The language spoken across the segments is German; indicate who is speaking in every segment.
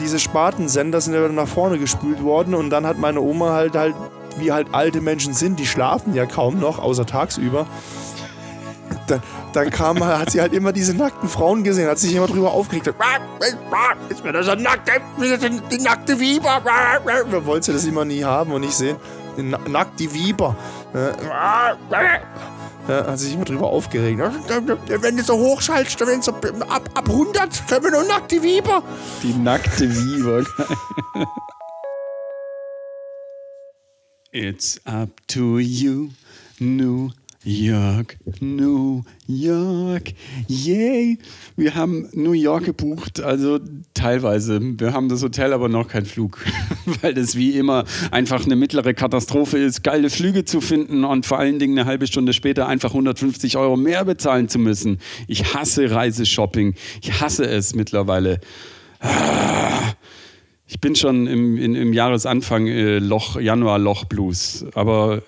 Speaker 1: diese Spartensender sind ja nach vorne gespült worden und dann hat meine Oma halt halt, wie halt alte Menschen sind, die schlafen ja kaum noch, außer tagsüber. Dann, dann kam, hat sie halt immer diese nackten Frauen gesehen, hat sich immer drüber aufgeregt. Ist mir das ein nackte, die nackte Viper? Man wollte das immer nie haben und nicht sehen. Nackt die Viper. Ja, hat sich immer drüber aufgeregt. Wenn du so hochschaltest, wenn so ab, ab 100 können wir nur nackte Viper.
Speaker 2: Die nackte Viper. It's up to you, New York, New York, yay! Wir haben New York gebucht, also teilweise. Wir haben das Hotel, aber noch keinen Flug, weil das wie immer einfach eine mittlere Katastrophe ist, geile Flüge zu finden und vor allen Dingen eine halbe Stunde später einfach 150 Euro mehr bezahlen zu müssen. Ich hasse Reiseshopping. Ich hasse es mittlerweile. Ich bin schon im, im, im Jahresanfang äh, Loch, Januar Loch Blues, aber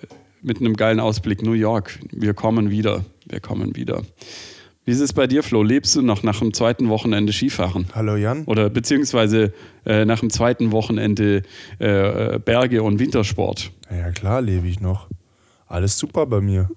Speaker 2: mit einem geilen Ausblick New York. Wir kommen wieder. Wir kommen wieder. Wie ist es bei dir, Flo? Lebst du noch nach dem zweiten Wochenende Skifahren?
Speaker 1: Hallo Jan.
Speaker 2: Oder beziehungsweise äh, nach dem zweiten Wochenende äh, Berge und Wintersport?
Speaker 1: Ja klar, lebe ich noch. Alles super bei mir.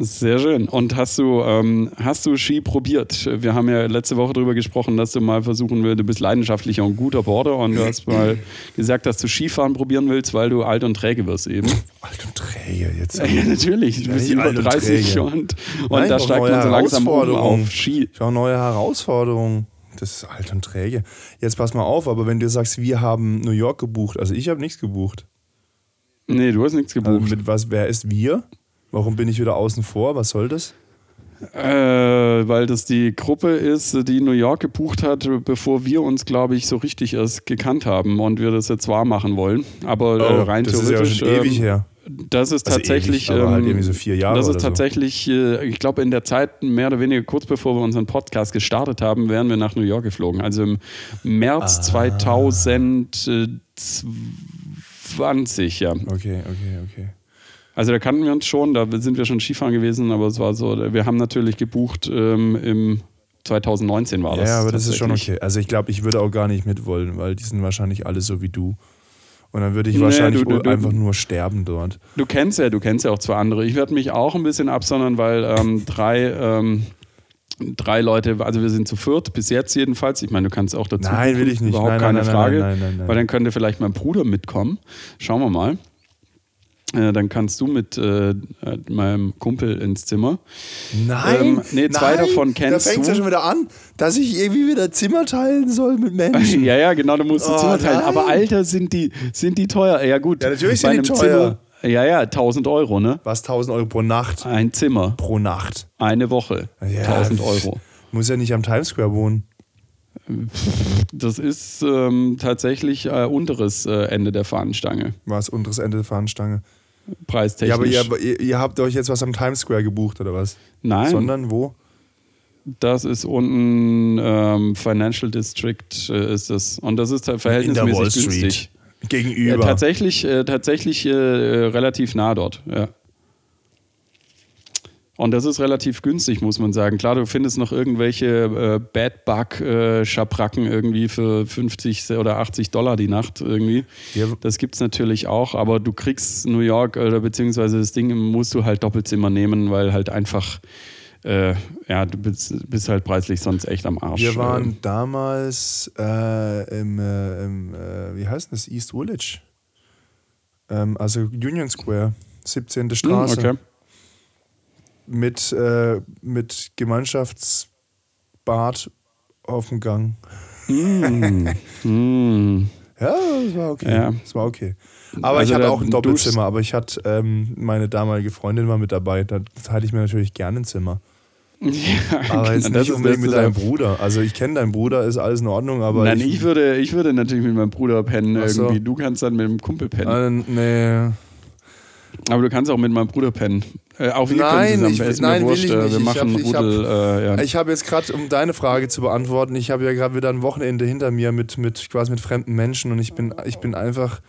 Speaker 2: Sehr schön. Und hast du, ähm, hast du Ski probiert? Wir haben ja letzte Woche darüber gesprochen, dass du mal versuchen willst, du bist leidenschaftlicher und guter Border und du hast mal gesagt, dass du Skifahren probieren willst, weil du alt und träge wirst eben.
Speaker 1: Alt und träge jetzt.
Speaker 2: Ja, natürlich. Du bist über 30 und, und,
Speaker 1: Nein,
Speaker 2: da steigt man so langsam um auf Ski.
Speaker 1: Ich auch neue Herausforderungen. Das ist alt und träge. Jetzt pass mal auf, aber wenn du sagst, wir haben New York gebucht, also ich habe nichts gebucht.
Speaker 2: Nee, du hast nichts gebucht.
Speaker 1: Also mit was, wer ist wir? Warum bin ich wieder außen vor? Was soll das?
Speaker 2: Äh, weil das die Gruppe ist, die New York gebucht hat, bevor wir uns, glaube ich, so richtig erst gekannt haben und wir das jetzt wahr machen wollen. Aber
Speaker 1: oh,
Speaker 2: äh, rein
Speaker 1: das
Speaker 2: theoretisch.
Speaker 1: ist ja schon ewig
Speaker 2: ähm,
Speaker 1: her.
Speaker 2: Das ist
Speaker 1: Also
Speaker 2: tatsächlich.
Speaker 1: ewig, halt
Speaker 2: ähm,
Speaker 1: irgendwie so vier Jahre
Speaker 2: Das ist
Speaker 1: oder so.
Speaker 2: tatsächlich, äh, ich glaube, in der Zeit mehr oder weniger kurz bevor wir unseren Podcast gestartet haben, wären wir nach New York geflogen. Also im März
Speaker 1: Ah.
Speaker 2: 2020, ja.
Speaker 1: Okay, okay, okay.
Speaker 2: Also da kannten wir uns schon, da sind wir schon Skifahren gewesen, aber es war so, wir haben natürlich gebucht ähm, im 2019 war das.
Speaker 1: Ja, aber das ist schon okay. Also ich glaube, ich würde auch gar nicht mitwollen, weil die sind wahrscheinlich alle so wie du. Und dann würde ich
Speaker 2: Nee,
Speaker 1: wahrscheinlich
Speaker 2: du- du- du-
Speaker 1: einfach nur sterben dort.
Speaker 2: Du kennst ja, du kennst ja auch zwei andere. Ich werde mich auch ein bisschen absondern, weil ähm, drei, ähm, drei Leute, also wir sind zu viert, bis jetzt jedenfalls. Ich meine, du kannst auch dazu.
Speaker 1: Nein, will ich nicht.
Speaker 2: Überhaupt
Speaker 1: Nein,
Speaker 2: keine
Speaker 1: nein,
Speaker 2: Frage.
Speaker 1: nein, nein, nein.
Speaker 2: Weil dann könnte vielleicht mein Bruder mitkommen. Schauen wir mal. Äh, dann kannst du mit äh, meinem Kumpel ins Zimmer.
Speaker 1: Nein,
Speaker 2: Ähm, nee, zwei
Speaker 1: nein,
Speaker 2: davon kennst
Speaker 1: Da fängt
Speaker 2: du.
Speaker 1: ja schon wieder an, dass ich irgendwie wieder Zimmer teilen soll mit Menschen.
Speaker 2: Ja, ja, genau, du musst ein
Speaker 1: Oh,
Speaker 2: Zimmer teilen.
Speaker 1: nein.
Speaker 2: Aber Alter, sind die, sind die teuer? Ja, gut.
Speaker 1: Ja, natürlich sind die teuer.
Speaker 2: Zimmer, ja, ja, 1000 Euro, ne?
Speaker 1: Was, 1000 Euro pro Nacht?
Speaker 2: Ein Zimmer,
Speaker 1: Pro Nacht.
Speaker 2: eine Woche,
Speaker 1: Ja,
Speaker 2: 1000 Euro.
Speaker 1: Muss ja nicht am Times Square wohnen.
Speaker 2: Das ist ähm, tatsächlich äh, unteres äh, Ende der Fahnenstange,
Speaker 1: Was, unteres Ende der Fahnenstange.
Speaker 2: Preistechnisch.
Speaker 1: Ja, aber ihr, ihr, habt euch jetzt was am Times Square gebucht, oder was?
Speaker 2: Nein,
Speaker 1: Sondern wo?
Speaker 2: das ist unten ähm, Financial District äh, ist es. Und das ist halt verhältnismäßig günstig. Ja,
Speaker 1: Gegenüber.
Speaker 2: tatsächlich äh, tatsächlich äh, äh, relativ nah dort, ja. Und das ist relativ günstig, muss man sagen. Klar, du findest noch irgendwelche äh, Bad Bug-Schabracken irgendwie für 50 oder 80 Dollar die Nacht irgendwie.
Speaker 1: Ja.
Speaker 2: Das gibt's natürlich auch, aber du kriegst New York oder beziehungsweise das Ding musst du halt Doppelzimmer nehmen, weil halt einfach, äh, ja, du bist, bist halt preislich sonst echt am Arsch.
Speaker 1: Wir waren damals äh, im, äh, im äh, wie heißt das, East Village. Ähm, also Union Square, 17.
Speaker 2: Hm,
Speaker 1: Straße.
Speaker 2: okay.
Speaker 1: Mit, äh, mit Gemeinschaftsbad auf dem Gang.
Speaker 2: Mm. Mm.
Speaker 1: Ja, das war okay.
Speaker 2: Ja.
Speaker 1: Das war okay. Aber
Speaker 2: Also
Speaker 1: ich hatte auch ein Doppelzimmer, aber ich hatte ähm, meine damalige Freundin war mit dabei. Da hatte ich mir natürlich gerne ein Zimmer.
Speaker 2: Ja,
Speaker 1: Aber jetzt
Speaker 2: das
Speaker 1: nicht unbedingt mit deinem Bruder. Also ich kenne deinen Bruder, ist alles in Ordnung, aber
Speaker 2: Nein, ich, würde, ich würde natürlich mit meinem Bruder pennen
Speaker 1: so.
Speaker 2: irgendwie. Du kannst dann mit dem Kumpel pennen.
Speaker 1: äh, nee.
Speaker 2: Aber du kannst auch mit meinem Bruder pennen. Äh, auch
Speaker 1: Nein, ich-.
Speaker 2: Ist
Speaker 1: nein,
Speaker 2: mir
Speaker 1: will
Speaker 2: wurscht.
Speaker 1: ich
Speaker 2: äh,
Speaker 1: nicht.
Speaker 2: Wir
Speaker 1: Ich
Speaker 2: machen
Speaker 1: hab- ich hab-
Speaker 2: Rudel. äh, ja.
Speaker 1: Ich habe jetzt gerade, um deine Frage zu beantworten, ich habe ja gerade wieder ein Wochenende hinter mir mit, mit quasi mit fremden Menschen und ich bin, ich bin einfach,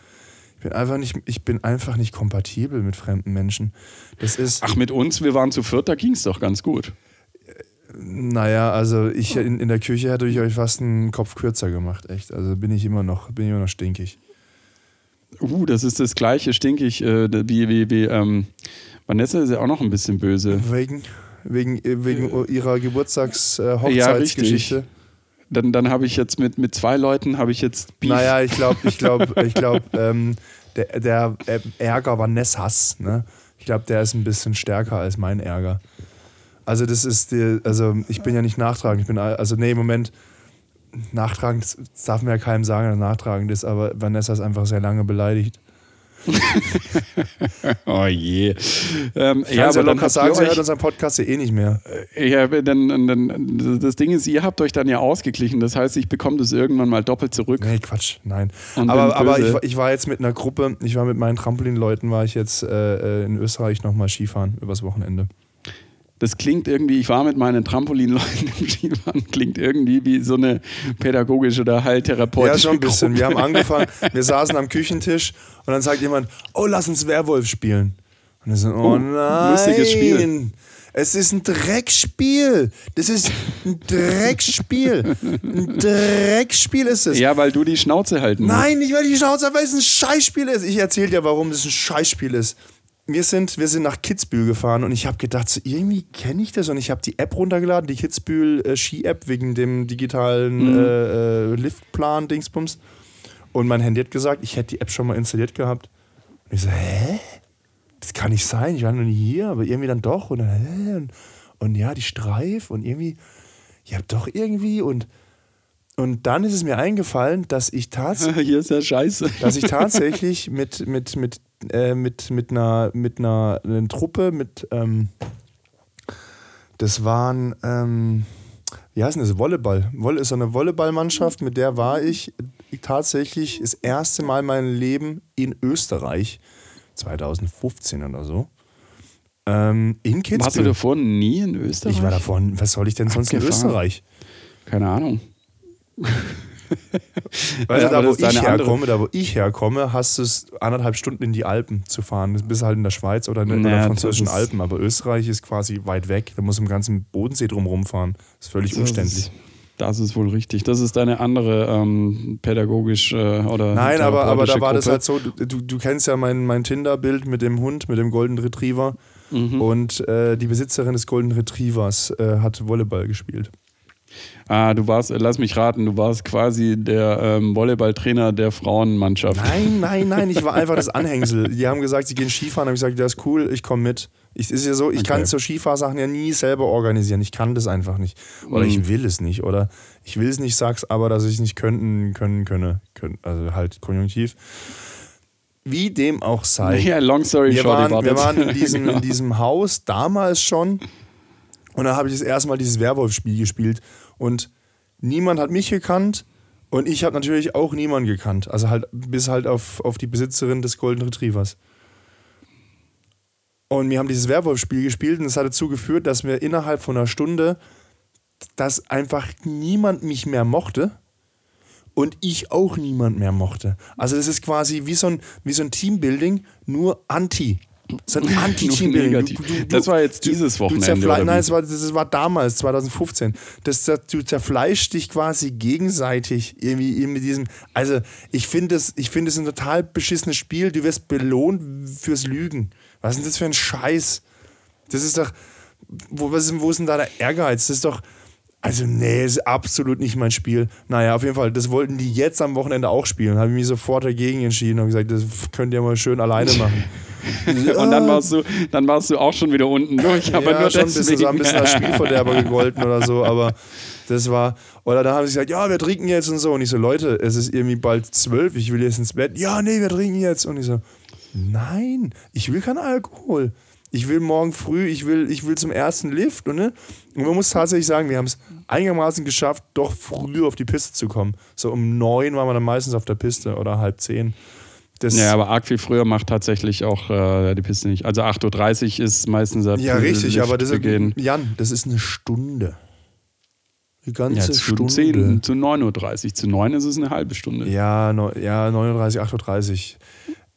Speaker 1: ich bin einfach nicht, ich bin einfach nicht kompatibel mit fremden Menschen. Das ist,
Speaker 2: Ach, mit uns, wir waren zu viert, da ging es doch ganz gut.
Speaker 1: Naja, also ich in, in der Küche hätte ich euch fast einen Kopf kürzer gemacht, echt. Also bin ich immer noch, bin ich immer noch stinkig.
Speaker 2: Uh, das ist das gleiche stinkig äh, wie, wie, wie ähm, Vanessa ist ja auch noch ein bisschen böse.
Speaker 1: Wegen, wegen, äh, wegen ihrer Geburtstags-Hochzeitsgeschichte.
Speaker 2: Ja, dann, dann habe ich jetzt mit, mit zwei Leuten habe ich jetzt
Speaker 1: Beef. Naja, ich glaube, ich glaube, ich glaube, ähm, der, der Ärger Vanessas, ne? Ich glaube, der ist ein bisschen stärker als mein Ärger. Also das ist die, also ich bin ja nicht nachtragend, ich bin also nee, im Moment nachtragend, das darf mir ja keinem sagen, dass nachtragend ist, aber Vanessa ist einfach sehr lange beleidigt.
Speaker 2: oh je. Ähm,
Speaker 1: ja, aber locker sagen, sie hört unseren Podcast ja eh nicht mehr.
Speaker 2: Äh, ja, dann, dann, das Ding ist, ihr habt euch dann ja ausgeglichen. Das heißt, ich bekomme das irgendwann mal doppelt zurück.
Speaker 1: Nee, Quatsch, nein. Und aber aber ich, ich, war jetzt mit einer Gruppe, ich war mit meinen Trampolinleuten, war ich jetzt äh, äh in Österreich nochmal Skifahren übers Wochenende
Speaker 2: das klingt irgendwie, ich war mit meinen Trampolinleuten im Skifahren, klingt irgendwie wie so eine pädagogische oder heiltherapeutische
Speaker 1: Ja, schon ein bisschen. Gruppe. Wir haben angefangen, wir saßen am Küchentisch und dann sagt jemand, oh, lass uns Werwolf spielen. Und wir sind, oh, oh nein. Lustiges Spiel. Es ist ein Dreckspiel. Das ist ein Dreckspiel. Ein Dreckspiel ist es.
Speaker 2: Ja, weil du die Schnauze halten
Speaker 1: musst. Nein, nicht weil ich die Schnauze weil es ein Scheißspiel ist. Ich erzähle dir, warum es ein Scheißspiel ist wir sind, wir sind nach Kitzbühel gefahren und ich habe gedacht, so, irgendwie kenne ich das und ich habe die App runtergeladen, die Kitzbühel äh, Ski-App wegen dem digitalen mhm. äh, äh, Liftplan-Dingsbums. Und mein Handy hat gesagt, ich hätte die App schon mal installiert gehabt. Und ich so, hä? Das kann nicht sein, ich war noch nie hier, aber irgendwie dann doch. Und, dann, hä? und, und ja, die Streif und irgendwie, ja, doch irgendwie und. Und dann ist es mir eingefallen, dass ich tatsächlich.
Speaker 2: Hier ist ja scheiße.
Speaker 1: Dass ich tatsächlich mit, mit, mit äh, mit, mit, einer, mit einer, einer Truppe, mit, ähm, das waren, ähm, wie heißt denn das, Volleyball. Wolle ist so eine Volleyballmannschaft, mit der war ich tatsächlich das erste Mal in meinem Leben in Österreich, 2015 oder so. Ähm, in Kitzbühel.
Speaker 2: Warst du davor nie in Österreich?
Speaker 1: Ich war davor, was soll ich denn sonst in Österreich?
Speaker 2: Keine Ahnung.
Speaker 1: Weil ja, da, wo ich herkomme, da, wo ich herkomme, hast du es anderthalb Stunden in die Alpen zu fahren. Du bist halt in der Schweiz oder in, naja, der französischen Alpen, aber Österreich ist quasi weit weg. Da muss im ganzen Bodensee drumherum fahren. Das ist völlig das umständlich.
Speaker 2: Ist, das ist wohl richtig. Das ist eine andere ähm, pädagogisch äh, oder.
Speaker 1: Nein, aber, aber da war Gruppe. das halt so, du, du kennst ja mein, mein Tinder-Bild mit dem Hund, mit dem Golden Retriever. Mhm. Und äh, die Besitzerin des Golden Retrievers äh, hat Volleyball gespielt.
Speaker 2: Ah, du warst, lass mich raten, du warst quasi der ähm, Volleyballtrainer der Frauenmannschaft.
Speaker 1: Nein, nein, nein, ich war einfach das Anhängsel. Die haben gesagt, sie gehen Skifahren, habe ich gesagt, das ist cool, ich komme mit. Ich, ist ja so, ich okay. kann so Skifahrsachen ja nie selber organisieren. Ich kann das einfach nicht. Oder mhm. ich will es nicht. Oder ich will es nicht, sag's aber, dass ich es nicht könnten, können, könne. Können, also halt konjunktiv. Wie dem auch sei.
Speaker 2: Ja, long story
Speaker 1: wir short. Waren, wir waren in diesem, in diesem Haus damals schon. Und da habe ich das erste Mal dieses Werwolf-Spiel gespielt. Und niemand hat mich gekannt und ich habe natürlich auch niemanden gekannt. Also halt bis halt auf, auf die Besitzerin des Golden Retrievers. Und wir haben dieses Werwolf-Spiel gespielt und es hat dazu geführt, dass wir innerhalb von einer Stunde, dass einfach niemand mich mehr mochte und ich auch niemand mehr mochte. Also das ist quasi wie so ein, wie so ein Teambuilding, nur anti. So ein Anti-Teambuilding.
Speaker 2: Das war jetzt dieses Wochenende.
Speaker 1: Nein, das war, das war damals, 2015. Das, das, du zerfleischst dich quasi gegenseitig irgendwie mit diesem. Also, ich finde es find ein total beschissenes Spiel. Du wirst belohnt fürs Lügen. Was ist denn das für ein Scheiß? Das ist doch. Wo, was ist, wo ist denn da der Ehrgeiz? Das ist doch. Also, nee, ist absolut nicht mein Spiel. Naja, auf jeden Fall, das wollten die jetzt am Wochenende auch spielen. Habe ich mich sofort dagegen entschieden und gesagt, das könnt ihr mal schön alleine machen.
Speaker 2: und dann warst, du, dann warst du auch schon wieder unten durch. Aber ja, nur schon
Speaker 1: deswegen. Bisschen, so ein bisschen als Spielverderber gegolten oder so, aber das war. Oder da haben sie gesagt, ja, wir trinken jetzt und so. Und ich so, Leute, es ist irgendwie bald zwölf, ich will jetzt ins Bett. Ja, nee, wir trinken jetzt. Und ich so, nein, ich will keinen Alkohol. Ich will morgen früh, ich will, ich will zum ersten Lift. Und, ne? und man muss tatsächlich sagen, wir haben es einigermaßen geschafft, doch früh auf die Piste zu kommen. So um neun waren wir dann meistens auf der Piste oder halb zehn.
Speaker 2: Das ja, aber arg viel früher macht tatsächlich auch äh, die Piste nicht. Also 8.30 Uhr ist meistens
Speaker 1: der Ja, richtig, Lift aber das ist, Jan, das ist eine Stunde.
Speaker 2: Eine ganze ja, zu Stunde. 10, zu 9.30 Uhr. Zu 9 ist es eine halbe Stunde.
Speaker 1: Ja, no, ja 9.30 Uhr, 8.30 Uhr.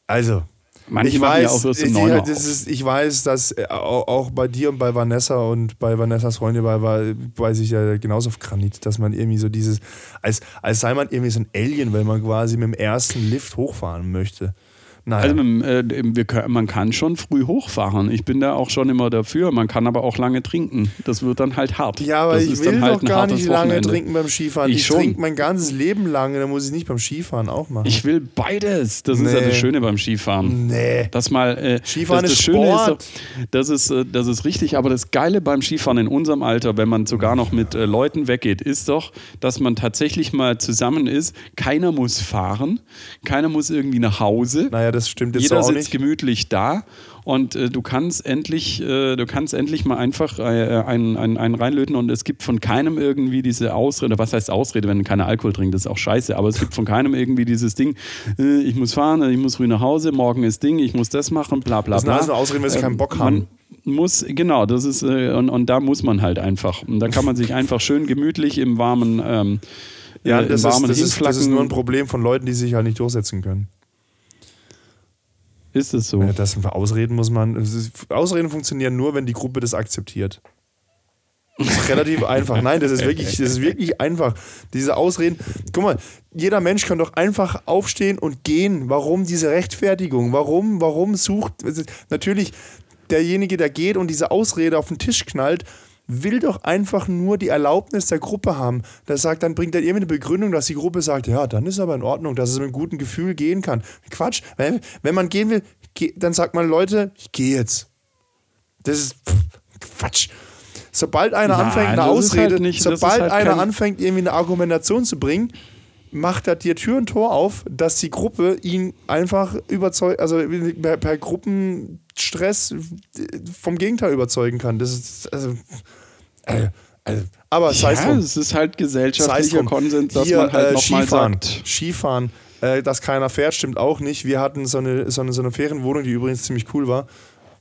Speaker 1: Also,
Speaker 2: Manche
Speaker 1: ich weiß,
Speaker 2: ja
Speaker 1: ich,
Speaker 2: 9 Uhr
Speaker 1: das
Speaker 2: auf.
Speaker 1: ist, ich weiß, dass äh, auch bei dir und bei Vanessa und bei Vanessas Freunde bei, bei, weiß ich ja genauso auf Granit, dass man irgendwie so dieses, als, als sei man irgendwie so ein Alien, wenn man quasi mit dem ersten Lift hochfahren möchte. Naja.
Speaker 2: Also äh, wir man kann schon früh hochfahren. Ich bin da auch schon immer dafür. Man kann aber auch lange trinken. Das wird dann halt hart.
Speaker 1: ja, aber
Speaker 2: das
Speaker 1: ich will
Speaker 2: halt
Speaker 1: doch gar nicht lange
Speaker 2: Wochenende.
Speaker 1: trinken beim Skifahren.
Speaker 2: Ich
Speaker 1: Ich, trinke mein ganzes Leben lang, dann muss ich nicht beim Skifahren auch machen.
Speaker 2: Ich will beides. Das ist ja
Speaker 1: Nee.
Speaker 2: das Schöne beim Skifahren.
Speaker 1: nee.
Speaker 2: Das mal, äh,
Speaker 1: Skifahren
Speaker 2: das, das
Speaker 1: ist
Speaker 2: Schöne
Speaker 1: Sport.
Speaker 2: ist, das ist, äh, das ist richtig, aber das Geile beim Skifahren in unserem Alter, wenn man sogar noch mit äh, Leuten weggeht, ist doch, dass man tatsächlich mal zusammen ist. Keiner muss fahren, keiner muss irgendwie nach Hause.
Speaker 1: Naja, das stimmt jetzt
Speaker 2: Jeder
Speaker 1: auch
Speaker 2: sitzt
Speaker 1: nicht.
Speaker 2: gemütlich da und äh, du kannst endlich, äh, du kannst endlich mal einfach äh, einen, einen, einen reinlöten und es gibt von keinem irgendwie diese Ausrede, was heißt Ausrede, wenn du keinen Alkohol trinkst, das ist auch scheiße, aber es gibt von keinem irgendwie dieses Ding, äh, ich muss fahren, ich muss früh nach Hause, morgen ist Ding, ich muss das machen, bla bla
Speaker 1: Das sind
Speaker 2: bla.
Speaker 1: nur Ausreden, weil sie keinen Bock haben.
Speaker 2: Man muss, genau, das ist, äh, und, und da muss man halt einfach. Und da kann man sich einfach schön gemütlich im warmen, ähm,
Speaker 1: Ja,
Speaker 2: äh, im
Speaker 1: das ist,
Speaker 2: warmen
Speaker 1: das, ist, das ist nur ein Problem von Leuten, die sich halt nicht durchsetzen können.
Speaker 2: Ist es so?
Speaker 1: Ja, das Ausreden muss man. Ausreden funktionieren nur, wenn die Gruppe das akzeptiert. Das ist relativ einfach. Nein, das ist wirklich, das ist wirklich einfach. Diese Ausreden. Guck mal, jeder Mensch kann doch einfach aufstehen und gehen. Warum diese Rechtfertigung? Warum, warum sucht. Natürlich, derjenige, der geht und diese Ausrede auf den Tisch knallt, will doch einfach nur die Erlaubnis der Gruppe haben. Der sagt, dann bringt er irgendwie eine Begründung, dass die Gruppe sagt, ja, dann ist aber in Ordnung, dass es mit guten Gefühl gehen kann. Quatsch. Wenn, wenn man gehen will, geh, dann sagt man, Leute, ich gehe jetzt. Das ist Quatsch. Sobald einer
Speaker 2: Nein,
Speaker 1: anfängt, eine
Speaker 2: das ist
Speaker 1: Ausrede,
Speaker 2: halt nicht- das
Speaker 1: sobald
Speaker 2: halt
Speaker 1: einer anfängt, irgendwie eine Argumentation zu bringen, macht er dir Tür und Tor auf, dass die Gruppe ihn einfach überzeugt, also per, per Gruppenstress vom Gegenteil überzeugen kann. Das ist, also, äh, also aber
Speaker 2: ja,
Speaker 1: drum.
Speaker 2: es ist halt gesellschaftlicher. Konsens, dass
Speaker 1: Hier,
Speaker 2: man halt
Speaker 1: äh,
Speaker 2: nochmal sagt.
Speaker 1: Skifahren, äh, dass keiner fährt, stimmt auch nicht. Wir hatten so eine, so eine, so eine Ferienwohnung, die übrigens ziemlich cool war.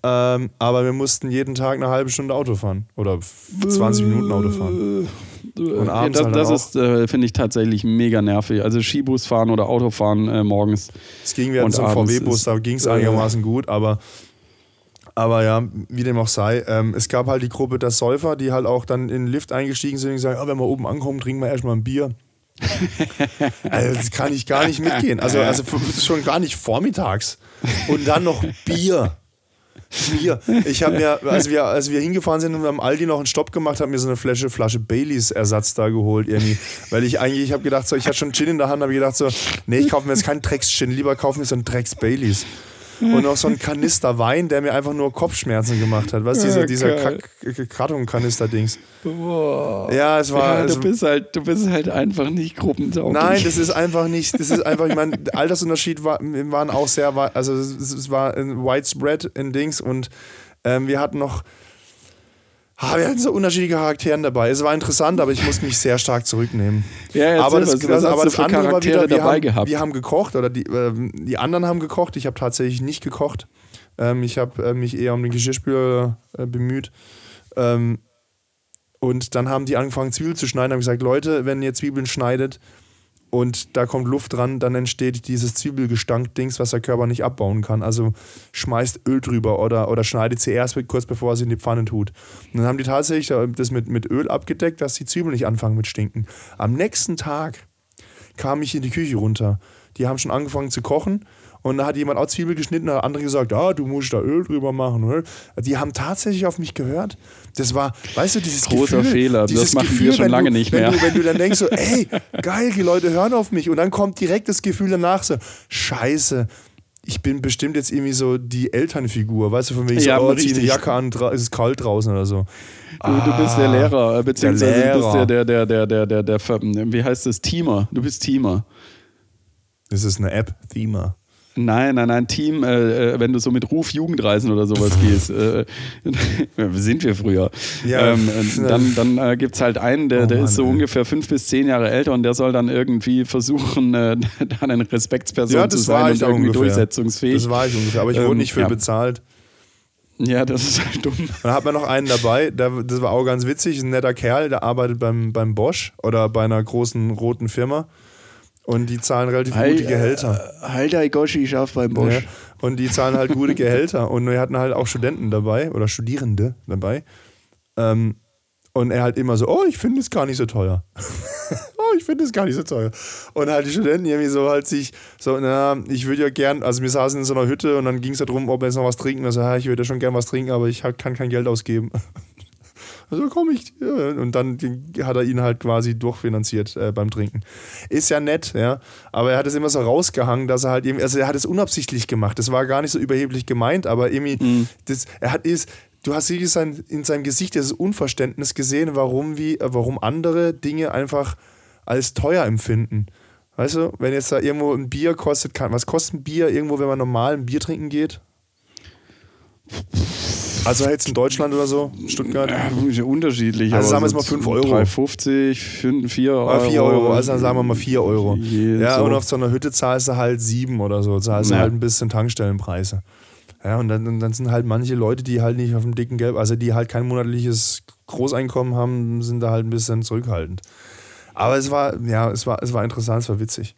Speaker 1: Ähm, aber wir mussten jeden Tag eine halbe Stunde Auto fahren. Oder 20 Minuten Auto fahren. Abends
Speaker 2: das
Speaker 1: halt
Speaker 2: das ist, äh, finde ich, tatsächlich mega nervig. Also Skibus fahren oder Autofahren äh, morgens.
Speaker 1: Es ging, einen
Speaker 2: abends
Speaker 1: VW-Bus, da ging es
Speaker 2: äh,
Speaker 1: einigermaßen gut, aber, aber ja, wie dem auch sei, ähm, es gab halt die Gruppe der Säufer, die halt auch dann in den Lift eingestiegen sind und gesagt, ah, wenn wir oben ankommen, trinken wir erstmal ein Bier. also, das kann ich gar nicht mitgehen. Also, also schon gar nicht vormittags. Und dann noch Bier. Bier. Ich habe mir, als wir, als wir hingefahren sind und am Aldi noch einen Stopp gemacht, habe mir so eine Flasche, Flasche Baileys Ersatz da geholt irgendwie. Weil ich eigentlich, ich habe gedacht, so, ich hatte schon Gin in der Hand, habe gedacht so, nee, ich kaufe mir jetzt keinen Drecks-Gin, lieber kaufe mir so einen Drecks Baileys. Und noch so einen Kanister Wein, der mir einfach nur Kopfschmerzen gemacht hat. Du, dieser,
Speaker 2: Ja,
Speaker 1: dieser. Kack- Kartonkanister-Dings. Ja, es war.
Speaker 2: Ja,
Speaker 1: es,
Speaker 2: du, bist halt, du bist halt einfach nicht gruppentauglich.
Speaker 1: Nein, das ist einfach nicht, das ist einfach, ich meine, der Altersunterschied war, waren auch sehr, also es, war ein widespread in Dings und ähm, wir hatten noch, ah, wir hatten so unterschiedliche Charakteren dabei. Es war interessant, aber ich musste mich sehr stark zurücknehmen.
Speaker 2: Ja,
Speaker 1: aber das,
Speaker 2: was, was
Speaker 1: aber das andere war
Speaker 2: Charaktere
Speaker 1: wieder, wir
Speaker 2: dabei
Speaker 1: haben,
Speaker 2: gehabt?
Speaker 1: wir haben gekocht oder die, ähm, die anderen haben gekocht. Ich habe tatsächlich nicht gekocht. Ähm, ich habe äh, mich eher um den Geschirrspüler äh, bemüht. Ähm, und dann haben die angefangen, Zwiebeln zu schneiden. haben gesagt, Leute, wenn ihr Zwiebeln schneidet und da kommt Luft dran, dann entsteht dieses Zwiebelgestank-Dings, was der Körper nicht abbauen kann. Also schmeißt Öl drüber oder, oder schneidet sie erst kurz bevor er sie in die Pfanne tut. Und dann haben die tatsächlich das mit, mit Öl abgedeckt, dass die Zwiebeln nicht anfangen mit stinken. Am nächsten Tag kam ich in die Küche runter. Die haben schon angefangen zu kochen und da hat jemand auch Zwiebel geschnitten, hat der andere gesagt, ah, du musst da Öl drüber machen. Öl. Die haben tatsächlich auf mich gehört. Das war, weißt du, dieses
Speaker 2: Großer
Speaker 1: Gefühl,
Speaker 2: Fehler. Das
Speaker 1: dieses
Speaker 2: machen wir
Speaker 1: Gefühl,
Speaker 2: schon
Speaker 1: wenn
Speaker 2: lange
Speaker 1: du,
Speaker 2: nicht
Speaker 1: wenn
Speaker 2: mehr.
Speaker 1: Du, wenn du dann denkst so, ey, geil, die Leute hören auf mich und dann kommt direkt das Gefühl danach so, scheiße, ich bin bestimmt jetzt irgendwie so die Elternfigur, weißt du, von wegen
Speaker 2: Ja,
Speaker 1: so, oh, zieh eine. Jacke an, es ist kalt draußen oder so.
Speaker 2: Du, du bist der Lehrer, äh, beziehungsweise
Speaker 1: der
Speaker 2: du bist
Speaker 1: Lehrer.
Speaker 2: der, der, der, der, der, der, der, wie heißt das, Teamer. Du bist Teamer.
Speaker 1: Das ist eine App, Thema.
Speaker 2: Nein, nein, nein, Team, äh, äh, wenn du so mit Ruf Jugendreisen oder sowas gehst, äh, sind wir früher.
Speaker 1: Ja.
Speaker 2: ähm, äh, dann dann äh, gibt es halt einen, der,
Speaker 1: Oh
Speaker 2: der
Speaker 1: Mann,
Speaker 2: ist so
Speaker 1: ey.
Speaker 2: ungefähr fünf bis zehn Jahre älter und der soll dann irgendwie versuchen, äh, dann eine Respektsperson
Speaker 1: Ja,
Speaker 2: zu sein und irgendwie
Speaker 1: ungefähr.
Speaker 2: durchsetzungsfähig.
Speaker 1: Das war ich ungefähr, aber ich wurde
Speaker 2: Ähm,
Speaker 1: nicht für
Speaker 2: ja.
Speaker 1: bezahlt.
Speaker 2: ja, das ist halt dumm.
Speaker 1: Dann hat man noch einen dabei, der, das war auch ganz witzig, ein netter Kerl, der arbeitet beim, beim Bosch oder bei einer großen roten Firma. Und die zahlen relativ
Speaker 2: Halt,
Speaker 1: gute Gehälter.
Speaker 2: Äh, halt dein Goschi scharf beim Bosch.
Speaker 1: Ja. Und die zahlen halt gute Gehälter. Und wir hatten halt auch Studenten dabei oder Studierende dabei. Ähm, und er halt immer so, oh, ich finde es gar nicht so teuer. oh, ich finde es gar nicht so teuer. Und halt die Studenten irgendwie so halt sich so, na, ich würde ja gern, also wir saßen in so einer Hütte und dann ging es darum, ob wir jetzt noch was trinken. Also, ja, ich würde ja schon gern was trinken, aber ich kann kein Geld ausgeben. Also komm ich. Und dann hat er ihn halt quasi durchfinanziert äh, beim Trinken. Ist ja nett, ja. Aber er hat es immer so rausgehangen, dass er halt irgendwie, also er hat es unabsichtlich gemacht. Das war gar nicht so überheblich gemeint, aber irgendwie,
Speaker 2: Mhm.
Speaker 1: das, er hat ist, du hast wirklich sein, in seinem Gesicht dieses Unverständnis gesehen, warum, wie, warum andere Dinge einfach als teuer empfinden. Weißt du, wenn jetzt da irgendwo ein Bier kostet, kann, was kostet ein Bier irgendwo, wenn man normal ein Bier trinken geht? Also jetzt in Deutschland oder so, Stuttgart?
Speaker 2: Ja, unterschiedlich.
Speaker 1: Also sagen wir jetzt mal 5 Euro.
Speaker 2: 3,50, 4 Euro.
Speaker 1: Ah, 4 Euro, also dann sagen wir mal 4 Euro. Ja,
Speaker 2: so.
Speaker 1: und auf so einer Hütte zahlst du halt 7 oder so, zahlst du
Speaker 2: Ja.
Speaker 1: halt ein bisschen Tankstellenpreise. Ja, und dann, dann sind halt manche Leute, die halt nicht auf dem dicken Geld, also die halt kein monatliches Großeinkommen haben, sind da halt ein bisschen zurückhaltend. Aber es war, ja, es war, es war interessant, es war witzig.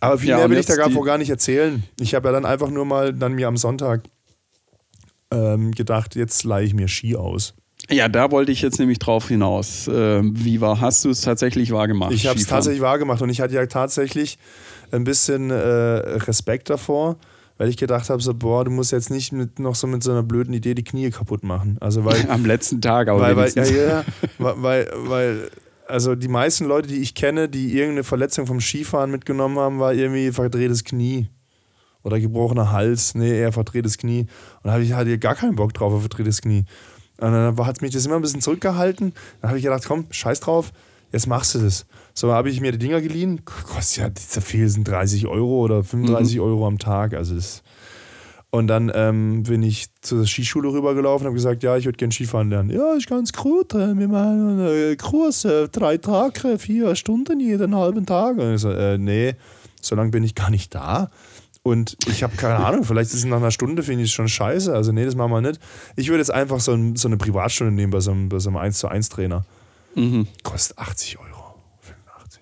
Speaker 1: Aber viel
Speaker 2: Ja,
Speaker 1: mehr will ich da gar, gar nicht erzählen. Ich habe ja dann einfach nur mal dann mir am Sonntag ähm, gedacht, jetzt leihe ich mir Ski aus.
Speaker 2: Ja, da wollte ich jetzt nämlich drauf hinaus. Ähm, wie war, hast du es tatsächlich wahrgemacht?
Speaker 1: Ich habe es tatsächlich wahrgemacht und ich hatte ja tatsächlich ein bisschen äh, Respekt davor, weil ich gedacht habe, so, boah, du musst jetzt nicht mit, noch so mit so einer blöden Idee die Knie kaputt machen. Also weil,
Speaker 2: Am letzten Tag aber
Speaker 1: weil, weil, ja, ja, weil, weil, weil, also die meisten Leute, die ich kenne, die irgendeine Verletzung vom Skifahren mitgenommen haben, war irgendwie verdrehtes Knie. Oder gebrochener Hals, nee, eher verdrehtes Knie. Und da hatte ich gar keinen Bock drauf auf verdrehtes Knie. Und dann hat mich das immer ein bisschen zurückgehalten. Dann habe ich gedacht, komm, scheiß drauf, jetzt machst du das. So habe ich mir die Dinger geliehen. Kostet ja, dieser viel sind 30 Euro oder 35 Euro am Tag. Also das. Und dann ähm, bin ich zur Skischule rübergelaufen und habe gesagt, ja, ich würde gerne Skifahren lernen. Ja, ist ganz gut. äh, Wir machen einen Kurs, äh, drei Tage, vier Stunden jeden halben Tag. Und ich so, äh, nee, so lange bin ich gar nicht da. Und ich habe keine Ahnung, vielleicht ist es nach einer Stunde, finde ich es schon scheiße. Also, nee, das machen wir nicht. Ich würde jetzt einfach so, ein, so eine Privatstunde nehmen bei so einem, bei so einem 1 zu 1 Trainer.
Speaker 2: Mhm.
Speaker 1: Kostet 80 Euro. 85.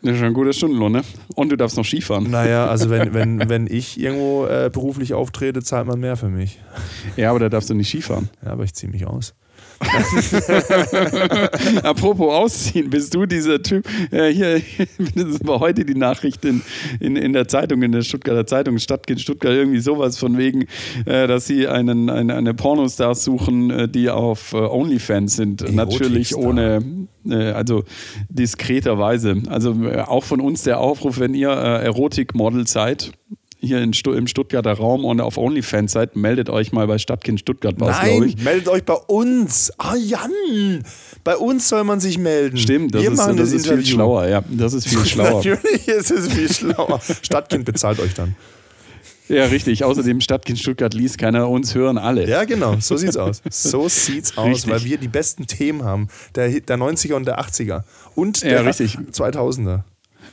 Speaker 2: Das ist schon ein guter Stundenlohn, ne? Und du darfst noch Skifahren.
Speaker 1: Naja, also wenn, wenn, wenn ich irgendwo äh, beruflich auftrete, zahlt man mehr für mich.
Speaker 2: Ja, aber da darfst du nicht Skifahren.
Speaker 1: Ja, aber ich ziehe mich aus.
Speaker 2: Apropos ausziehen, bist du dieser Typ? Äh, hier, das war heute die Nachricht in, in, in der Zeitung, in der Stuttgarter Zeitung, Stadtkind Stuttgart, irgendwie sowas von wegen, äh, dass sie einen, eine, eine Pornostars suchen, äh, die auf äh, OnlyFans sind. Natürlich
Speaker 1: Erotikstar.
Speaker 2: ohne, äh, also diskreterweise. Also äh, auch von uns der Aufruf, wenn ihr Erotikmodel seid, hier in Stu im Stuttgarter Raum und auf OnlyFans seid, meldet euch mal bei Stadtkind Stuttgart, war's, glaube
Speaker 1: Nein,
Speaker 2: ich.
Speaker 1: meldet euch bei uns. Ah, Jan, bei uns soll man sich melden.
Speaker 2: Stimmt, das
Speaker 1: Wir
Speaker 2: ist,
Speaker 1: machen
Speaker 2: das
Speaker 1: das
Speaker 2: ist viel schlauer, ja. Das ist viel schlauer.
Speaker 1: Natürlich ist es viel schlauer. Stadtkind bezahlt euch dann.
Speaker 2: Ja, richtig. Außerdem Stadtkind Stuttgart liest keiner, uns hören alle.
Speaker 1: Ja, genau, so sieht's aus. So sieht's aus,
Speaker 2: Richtig.
Speaker 1: weil wir die besten Themen haben. Der, der 90er und der 80er. Und
Speaker 2: Ja,
Speaker 1: der
Speaker 2: richtig.
Speaker 1: 2000er.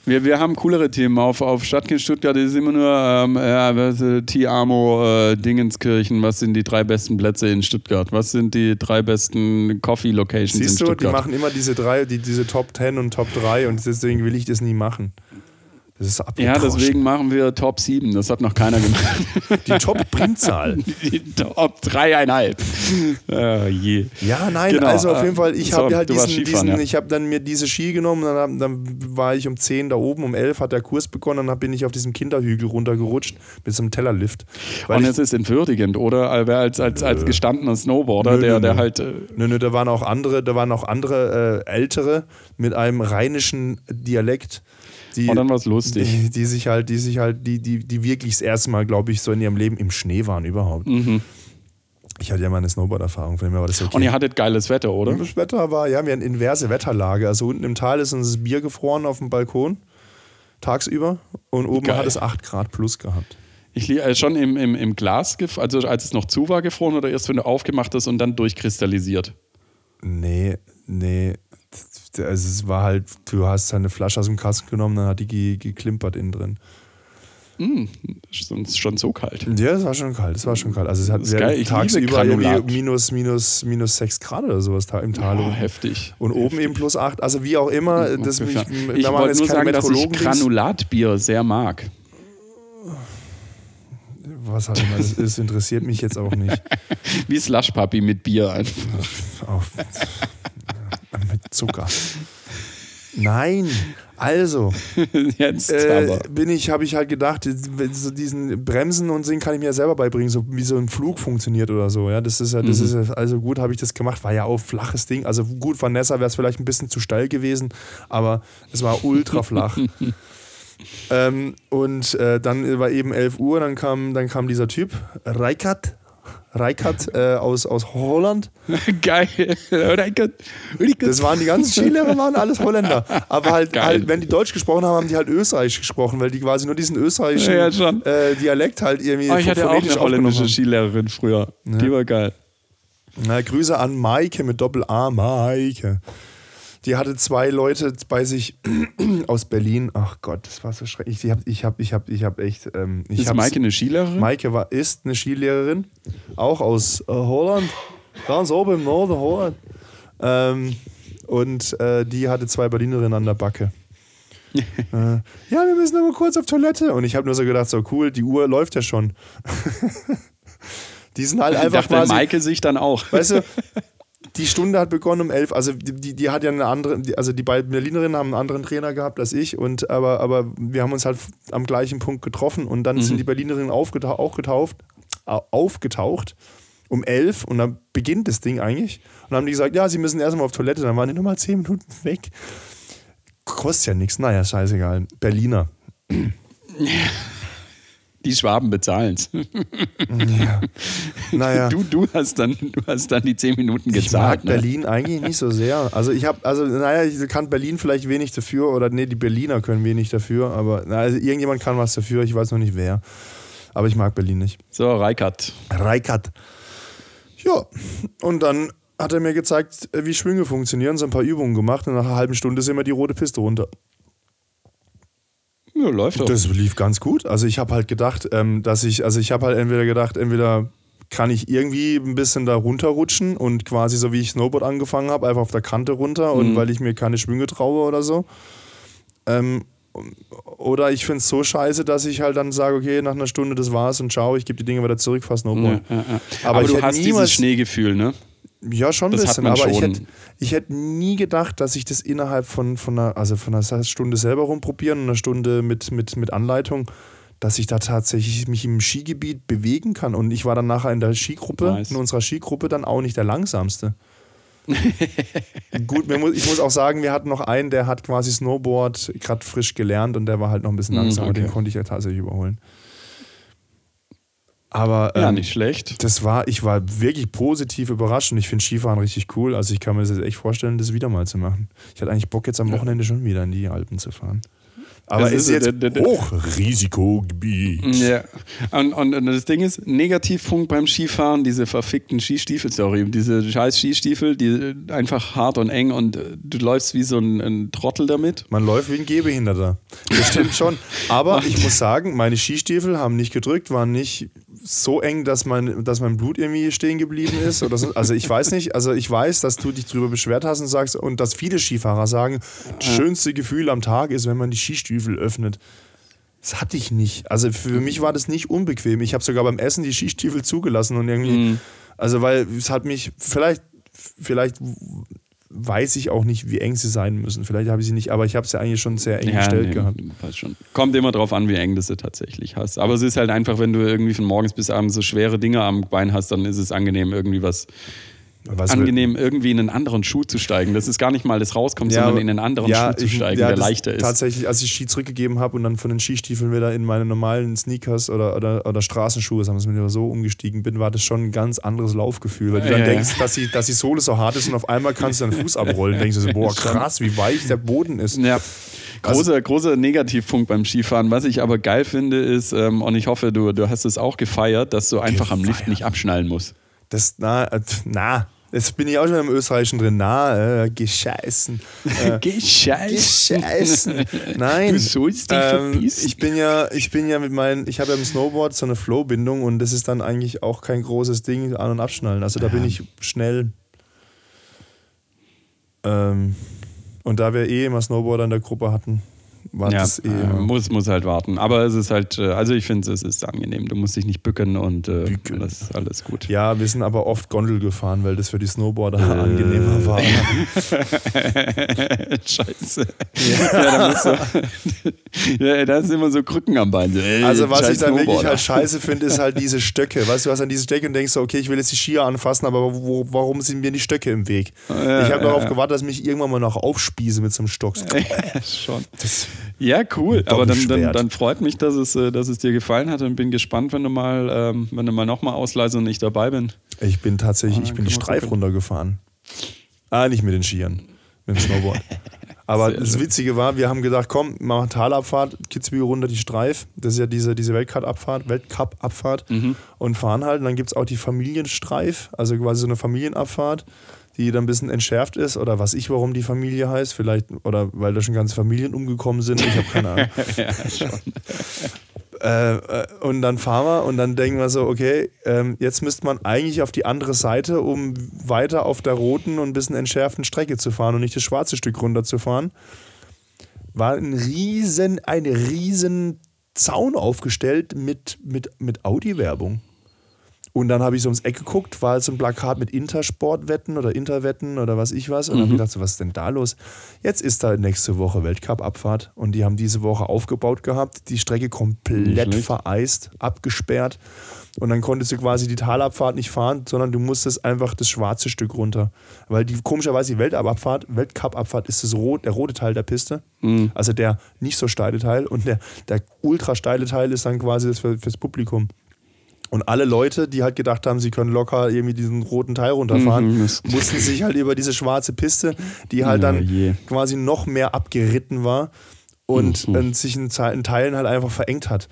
Speaker 2: Wir, wir haben coolere Themen. Auf, auf Stadtkind Stuttgart ist immer nur ähm, was, äh, Tiamo, äh, Dingenskirchen. Was sind die drei besten Plätze in Stuttgart? Was sind die drei besten Coffee Locations in
Speaker 1: Siehst du, die
Speaker 2: Stuttgart?
Speaker 1: machen immer diese drei, die, diese Top 10 und Top 3 und deswegen will ich das nie machen. Das ist
Speaker 2: ja, deswegen machen wir Top 7. Das hat noch keiner gemacht.
Speaker 1: Die Top-Primzahl.
Speaker 2: die Top 3,5. Äh, je.
Speaker 1: Ja, nein,
Speaker 2: Genau,
Speaker 1: also auf
Speaker 2: äh,
Speaker 1: jeden Fall, ich
Speaker 2: so,
Speaker 1: habe halt diesen, diesen
Speaker 2: ja.
Speaker 1: ich habe dann mir diese Ski genommen, dann, dann war ich um 10 da oben, um 11 hat der Kurs begonnen, dann bin ich auf diesem Kinderhügel runtergerutscht mit so einem Tellerlift. Weil
Speaker 2: Und
Speaker 1: ich,
Speaker 2: es ist entwürdigend, oder? Als, als, als, als gestandener Snowboarder,
Speaker 1: Nö,
Speaker 2: der,
Speaker 1: nö,
Speaker 2: der halt. Äh,
Speaker 1: Nö, nö, da waren auch andere, da waren auch andere äh, Ältere mit einem rheinischen Dialekt, die,
Speaker 2: Und dann war's lustig.
Speaker 1: Die, die sich halt, die sich halt, die, die, die wirklich das erste Mal, glaube ich, so in ihrem Leben im Schnee waren überhaupt. Ich hatte ja mal eine Snowboard-Erfahrung, von dem war das okay.
Speaker 2: Und ihr hattet geiles Wetter, oder?
Speaker 1: Das Wetter war, ja, wir hatten inverse Wetterlage. Also unten im Tal ist uns das Bier gefroren auf dem Balkon, tagsüber. Und oben
Speaker 2: Geil.
Speaker 1: hat es 8 Grad plus gehabt.
Speaker 2: Ich li- äh, schon im, im, im Glas, also als es noch zu war, gefroren oder erst, wenn du aufgemacht hast und dann durchkristallisiert?
Speaker 1: Nee, nee. Also es war halt, du hast halt eine Flasche aus dem Kasten genommen, dann hat die ge geklimpert innen drin.
Speaker 2: Schon, schon so kalt.
Speaker 1: Ja, es war schon kalt, es war schon kalt. Also es hat
Speaker 2: ist geil, ich
Speaker 1: tagsüber minus, minus, minus 6 Grad oder sowas im Tal.
Speaker 2: Oh, heftig.
Speaker 1: und oben eben plus 8. Also wie auch immer, das mich,
Speaker 2: ich
Speaker 1: da waren
Speaker 2: wollte nur sagen, dass ich. Granulatbier sehr mag.
Speaker 1: Was halt immer das ist, interessiert mich jetzt auch nicht.
Speaker 2: Wie Slushpuppy mit Bier einfach.
Speaker 1: Auf, mit Zucker. Nein, also
Speaker 2: Jetzt
Speaker 1: äh, bin ich, habe ich halt gedacht, so diesen Bremsen und Singen kann ich mir ja selber beibringen, so wie so ein Flug funktioniert oder so. Ja, das ist ja, das
Speaker 2: Mhm.
Speaker 1: ist ja, also gut habe ich das gemacht, war ja auch flaches Ding. Also gut, Vanessa wäre es vielleicht ein bisschen zu steil gewesen, aber es war ultra flach. ähm, und äh, dann war eben 11 Uhr, dann kam, dann kam dieser Typ, Reikert, Reikert äh, aus, aus Holland.
Speaker 2: Geil. Reikert.
Speaker 1: Das waren die ganzen Skilehrer, waren alles Holländer. Aber halt,
Speaker 2: Geil.
Speaker 1: halt, wenn die Deutsch gesprochen haben, haben die halt Österreichisch gesprochen, weil die quasi nur diesen österreichischen
Speaker 2: Ja, ja,
Speaker 1: äh, Dialekt halt irgendwie
Speaker 2: Oh, ich hatte auch eine holländische Skilehrerin früher. Die war geil.
Speaker 1: Na, Grüße an Maike mit Doppel-A, Maike. Die hatte zwei Leute bei sich aus Berlin. Ach Gott, das war so schrecklich. Ich habe ich hab, ich hab, ich hab echt. Ähm, ich
Speaker 2: Ist Maike eine Skilehrerin?
Speaker 1: Maike war, ist eine Skilehrerin, auch aus äh, Holland, ganz oben im Norden Holland. Ähm, und äh, die hatte zwei Berlinerinnen an der Backe. äh, ja, wir müssen aber kurz auf Toilette. Und ich habe nur so gedacht, so cool, die Uhr läuft ja schon. die sind halt
Speaker 2: Ich
Speaker 1: einfach
Speaker 2: dachte
Speaker 1: quasi,
Speaker 2: Maike sich dann auch.
Speaker 1: weißt du, die Stunde hat begonnen um elf. Also die, die, die hat ja eine andere, die- also die beiden Berlinerinnen haben einen anderen Trainer gehabt als ich. Und aber, aber wir haben uns halt am gleichen Punkt getroffen und dann sind die Berlinerinnen aufgetau auch getauft, au- aufgetaucht um elf und dann beginnt das Ding eigentlich. Und dann haben die gesagt, ja, sie müssen erstmal auf Toilette. Dann waren die nochmal zehn Minuten weg. Kostet ja nichts. Naja, scheißegal. Berliner.
Speaker 2: Die Schwaben bezahlen's.
Speaker 1: Ja. Naja.
Speaker 2: Du, du, hast dann, du hast dann die 10 Minuten
Speaker 1: Ich mag
Speaker 2: gezahlt. ne?
Speaker 1: Berlin eigentlich nicht so sehr. Also ich habe, also naja, ich kann Berlin vielleicht wenig dafür oder nee, die Berliner können wenig dafür, aber na, also irgendjemand kann was dafür, ich weiß noch nicht wer. Aber ich mag Berlin nicht.
Speaker 2: So, Reikert.
Speaker 1: Reikert. Ja, und dann hat er mir gezeigt, wie Schwünge funktionieren, so ein paar Übungen gemacht und nach einer halben Stunde sind wir die rote Piste runter.
Speaker 2: Ja, läuft doch.
Speaker 1: Das lief ganz gut. Also ich habe halt gedacht, ähm, dass ich, also ich habe halt entweder gedacht, entweder kann ich irgendwie ein bisschen da runterrutschen und quasi so wie ich Snowboard angefangen habe, einfach auf der Kante runter und weil ich mir keine Schwünge traue oder so. Ähm, oder ich finde es so scheiße, dass ich halt dann sage, okay, nach einer Stunde das war's und ciao, ich gebe die Dinge wieder zurück, fahr Snowboard.
Speaker 2: Ja, ja, ja.
Speaker 1: Aber
Speaker 2: Aber,
Speaker 1: ich
Speaker 2: du hast dieses Schneegefühl, ne?
Speaker 1: Ja, schon ein
Speaker 2: Das
Speaker 1: bisschen, aber ich hätte, ich hätte nie gedacht, dass ich das innerhalb von, von, einer, also von einer Stunde selber rumprobieren und einer Stunde mit, mit, mit Anleitung, dass ich da tatsächlich mich im Skigebiet bewegen kann. Und ich war dann nachher in der Skigruppe,
Speaker 2: Nice.
Speaker 1: in unserer Skigruppe dann auch nicht der langsamste. Gut, muss, ich muss auch sagen, wir hatten noch einen, der hat quasi Snowboard gerade frisch gelernt und der war halt noch ein bisschen
Speaker 2: Mm,
Speaker 1: langsamer, den
Speaker 2: okay.
Speaker 1: konnte ich ja tatsächlich überholen. Aber
Speaker 2: Ja,
Speaker 1: ähm,
Speaker 2: nicht schlecht.
Speaker 1: das war, ich war wirklich positiv überrascht und ich finde Skifahren richtig cool. Also ich kann mir das jetzt echt vorstellen, das wieder mal zu machen. Ich hatte eigentlich Bock jetzt am Wochenende schon wieder in die Alpen zu fahren. Aber es
Speaker 2: ist
Speaker 1: jetzt Hochrisikogebiet.
Speaker 2: Ja. Und, und, und das Ding ist, Negativpunkt beim Skifahren, diese verfickten Skistiefel, sorry, diese scheiß Skistiefel, die einfach hart und eng und äh, du läufst wie so ein, ein Trottel damit.
Speaker 1: Man läuft wie ein Gehbehinderter. Das stimmt schon. Aber ich muss sagen, meine Skistiefel haben nicht gedrückt, waren nicht so eng, dass mein, dass mein Blut irgendwie stehen geblieben ist. Oder so. Also ich weiß nicht, also ich weiß, dass du dich drüber beschwert hast und sagst, und dass viele Skifahrer sagen, das schönste Gefühl am Tag ist, wenn man die Skistiefel öffnet. Das hatte ich nicht. Also für mich war das nicht unbequem. Ich habe sogar beim Essen die Skistiefel zugelassen und irgendwie, also weil es hat mich, vielleicht, vielleicht weiß ich auch nicht, wie eng sie sein müssen. Vielleicht habe ich sie nicht, aber ich habe sie eigentlich schon sehr eng gestellt
Speaker 2: nee,
Speaker 1: gehabt.
Speaker 2: Weiß schon. Kommt immer drauf an, wie eng du sie tatsächlich hast. Aber es ist halt einfach, wenn du irgendwie von morgens bis abends so schwere Dinge am Bein hast, dann ist es angenehm, irgendwie was,
Speaker 1: Was
Speaker 2: angenehm, irgendwie in einen anderen Schuh zu steigen. Das ist gar nicht mal das rauskommt, sondern in einen anderen
Speaker 1: ja,
Speaker 2: Schuh zu steigen,
Speaker 1: ja,
Speaker 2: der leichter ist.
Speaker 1: Tatsächlich, als ich Ski zurückgegeben habe und dann von den Skistiefeln wieder in meine normalen Sneakers oder, oder, oder Straßenschuhe, sagen wir mal so, umgestiegen bin, war das schon ein ganz anderes Laufgefühl. Weil du dann
Speaker 2: Ja, ja.
Speaker 1: denkst, dass die, dass die Sohle so hart ist und auf einmal kannst du deinen Fuß abrollen. denkst du so, boah, krass, wie weich der Boden ist.
Speaker 2: Ja. Großer, großer Negativpunkt beim Skifahren. Was ich aber geil finde, ist, ähm, und ich hoffe, du, du hast es auch gefeiert, dass du einfach am Lift
Speaker 1: Gefeiert.
Speaker 2: nicht abschnallen musst.
Speaker 1: Das, na, äh, na, Jetzt bin ich auch schon im Österreichischen drin. Na, äh, gescheißen. Äh,
Speaker 2: Gescheißen.
Speaker 1: gescheißen. Nein.
Speaker 2: Du sollst dich
Speaker 1: ähm,
Speaker 2: verpissen.
Speaker 1: ich bin ja, ich bin ja mit meinen, ich habe ja im Snowboard so eine Flow-Bindung und das ist dann eigentlich auch kein großes Ding an- und abschnallen. Also da bin ich schnell. Ähm, und da wir eh immer Snowboarder in der Gruppe hatten, war
Speaker 2: Ja,
Speaker 1: das eh
Speaker 2: äh,
Speaker 1: immer.
Speaker 2: muss, muss halt warten. Aber es ist halt, äh, also ich finde es ist angenehm. Du musst dich nicht bücken und äh,
Speaker 1: Bücken.
Speaker 2: alles, alles gut.
Speaker 1: Ja, wir sind aber oft Gondel gefahren, weil das für die Snowboarder
Speaker 2: Äh.
Speaker 1: angenehmer war.
Speaker 2: Scheiße. Ja, da, musst du, ja, da ist immer so Krücken am Bein. So, ey,
Speaker 1: Also was ich dann wirklich halt scheiße finde, ist halt diese Stöcke. Weißt du, du hast an diese Stöcke und denkst so, okay, ich will jetzt die Skier anfassen, aber wo, warum sind mir die Stöcke im Weg?
Speaker 2: Ja,
Speaker 1: ich habe
Speaker 2: ja,
Speaker 1: darauf
Speaker 2: ja.
Speaker 1: gewartet, dass ich mich irgendwann mal noch aufspieße mit so einem Stock.
Speaker 2: Ja, schon.
Speaker 1: Das,
Speaker 2: Ja, cool. Aber dann, dann, dann freut mich, dass es, äh, dass es dir gefallen hat und bin gespannt, wenn du mal, ähm, wenn du mal nochmal ausleihst und ich dabei bin.
Speaker 1: ich bin tatsächlich,
Speaker 2: Ah,
Speaker 1: ich
Speaker 2: dann
Speaker 1: bin die Streif runtergefahren. Ah, nicht mit den Skiern, mit dem Snowboard. Aber
Speaker 2: Sehr
Speaker 1: das
Speaker 2: schön.
Speaker 1: Witzige war, wir haben gedacht, komm, wir machen Talabfahrt, Kitzbühel runter die Streif. Das ist ja diese, diese Weltcup-Abfahrt, Weltcup-Abfahrt.
Speaker 2: Mhm.
Speaker 1: Und fahren halt. Und dann gibt es auch die Familienstreif, also quasi so eine Familienabfahrt, die dann ein bisschen entschärft ist. Oder was ich, warum die Familie heißt. Vielleicht, oder weil da schon ganze Familien umgekommen sind. Ich habe keine Ahnung.
Speaker 2: ja, schon.
Speaker 1: Äh, äh, und dann fahren wir und dann denken wir so, okay, ähm, jetzt müsste man eigentlich auf die andere Seite, um weiter auf der roten und ein bisschen entschärften Strecke zu fahren und nicht das schwarze Stück runterzufahren. War ein riesen, ein riesen Zaun aufgestellt mit, mit, mit Audi-Werbung. Und dann habe ich so ums Eck geguckt, war so ein Plakat mit Intersportwetten oder Interwetten oder was ich was. Und dann habe ich gedacht, so, was ist denn da los? Jetzt ist da nächste Woche Weltcup-Abfahrt und die haben diese Woche aufgebaut gehabt, die Strecke komplett vereist, abgesperrt. Und dann konntest du quasi die Talabfahrt nicht fahren, sondern du musstest einfach das schwarze Stück runter. Weil die komischerweise die Weltabfahrt, Weltcup-Abfahrt ist das rot, der rote Teil der Piste. Also der nicht so steile Teil. Und der, der ultra steile Teil ist dann quasi das für, fürs Publikum. Und alle Leute, die halt gedacht haben, sie können locker irgendwie diesen roten Teil runterfahren,
Speaker 2: Mhm,
Speaker 1: mussten sich halt über diese schwarze Piste, die halt
Speaker 2: Ja,
Speaker 1: dann
Speaker 2: je.
Speaker 1: quasi noch mehr abgeritten war und
Speaker 2: Mhm.
Speaker 1: äh, sich in, in Teilen halt einfach verengt hat.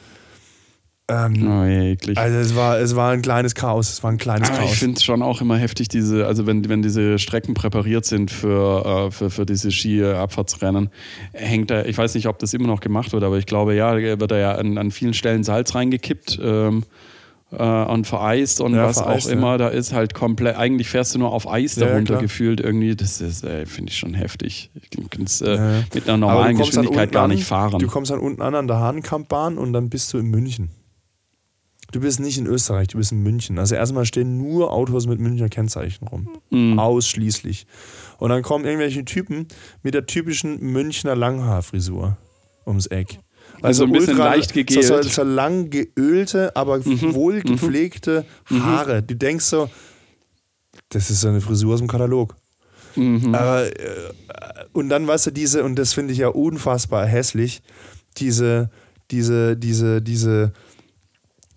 Speaker 1: Ähm,
Speaker 2: Oh, eklig.
Speaker 1: also es war, es war ein kleines Chaos. Es war ein kleines
Speaker 2: ich
Speaker 1: Chaos.
Speaker 2: finde es schon auch immer heftig, diese, also wenn, wenn diese Strecken präpariert sind für, äh, für, für diese Ski-Abfahrtsrennen, hängt da, ich weiß nicht, ob das immer noch gemacht wird, aber ich glaube, ja, da wird da ja an, an vielen Stellen Salz reingekippt ähm, äh, und vereist und
Speaker 1: Ja,
Speaker 2: was
Speaker 1: vereist,
Speaker 2: auch
Speaker 1: ja.
Speaker 2: immer, da ist halt komplett, eigentlich fährst du nur auf Eis
Speaker 1: Ja,
Speaker 2: darunter
Speaker 1: klar.
Speaker 2: gefühlt irgendwie, das ist, äh, finde ich schon heftig. Ich kann es äh, mit einer normalen
Speaker 1: du dann
Speaker 2: Geschwindigkeit gar
Speaker 1: an,
Speaker 2: nicht fahren.
Speaker 1: Du kommst dann unten an an der Hahnkampbahn und dann bist du in München. Du bist nicht in Österreich, du bist in München. Also erstmal stehen nur Autos mit Münchner Kennzeichen rum.
Speaker 2: Mhm.
Speaker 1: Ausschließlich. Und dann kommen irgendwelche Typen mit der typischen Münchner Langhaarfrisur ums Eck.
Speaker 2: Also ein bisschen leicht
Speaker 1: so,
Speaker 2: gegelt.
Speaker 1: so, so lang geölte, aber wohl gepflegte Haare. Du denkst so, das ist so eine Frisur aus dem Katalog.
Speaker 2: Mhm.
Speaker 1: Aber, äh, und dann, weißt du, diese, und das finde ich ja unfassbar hässlich, diese, diese, diese, diese,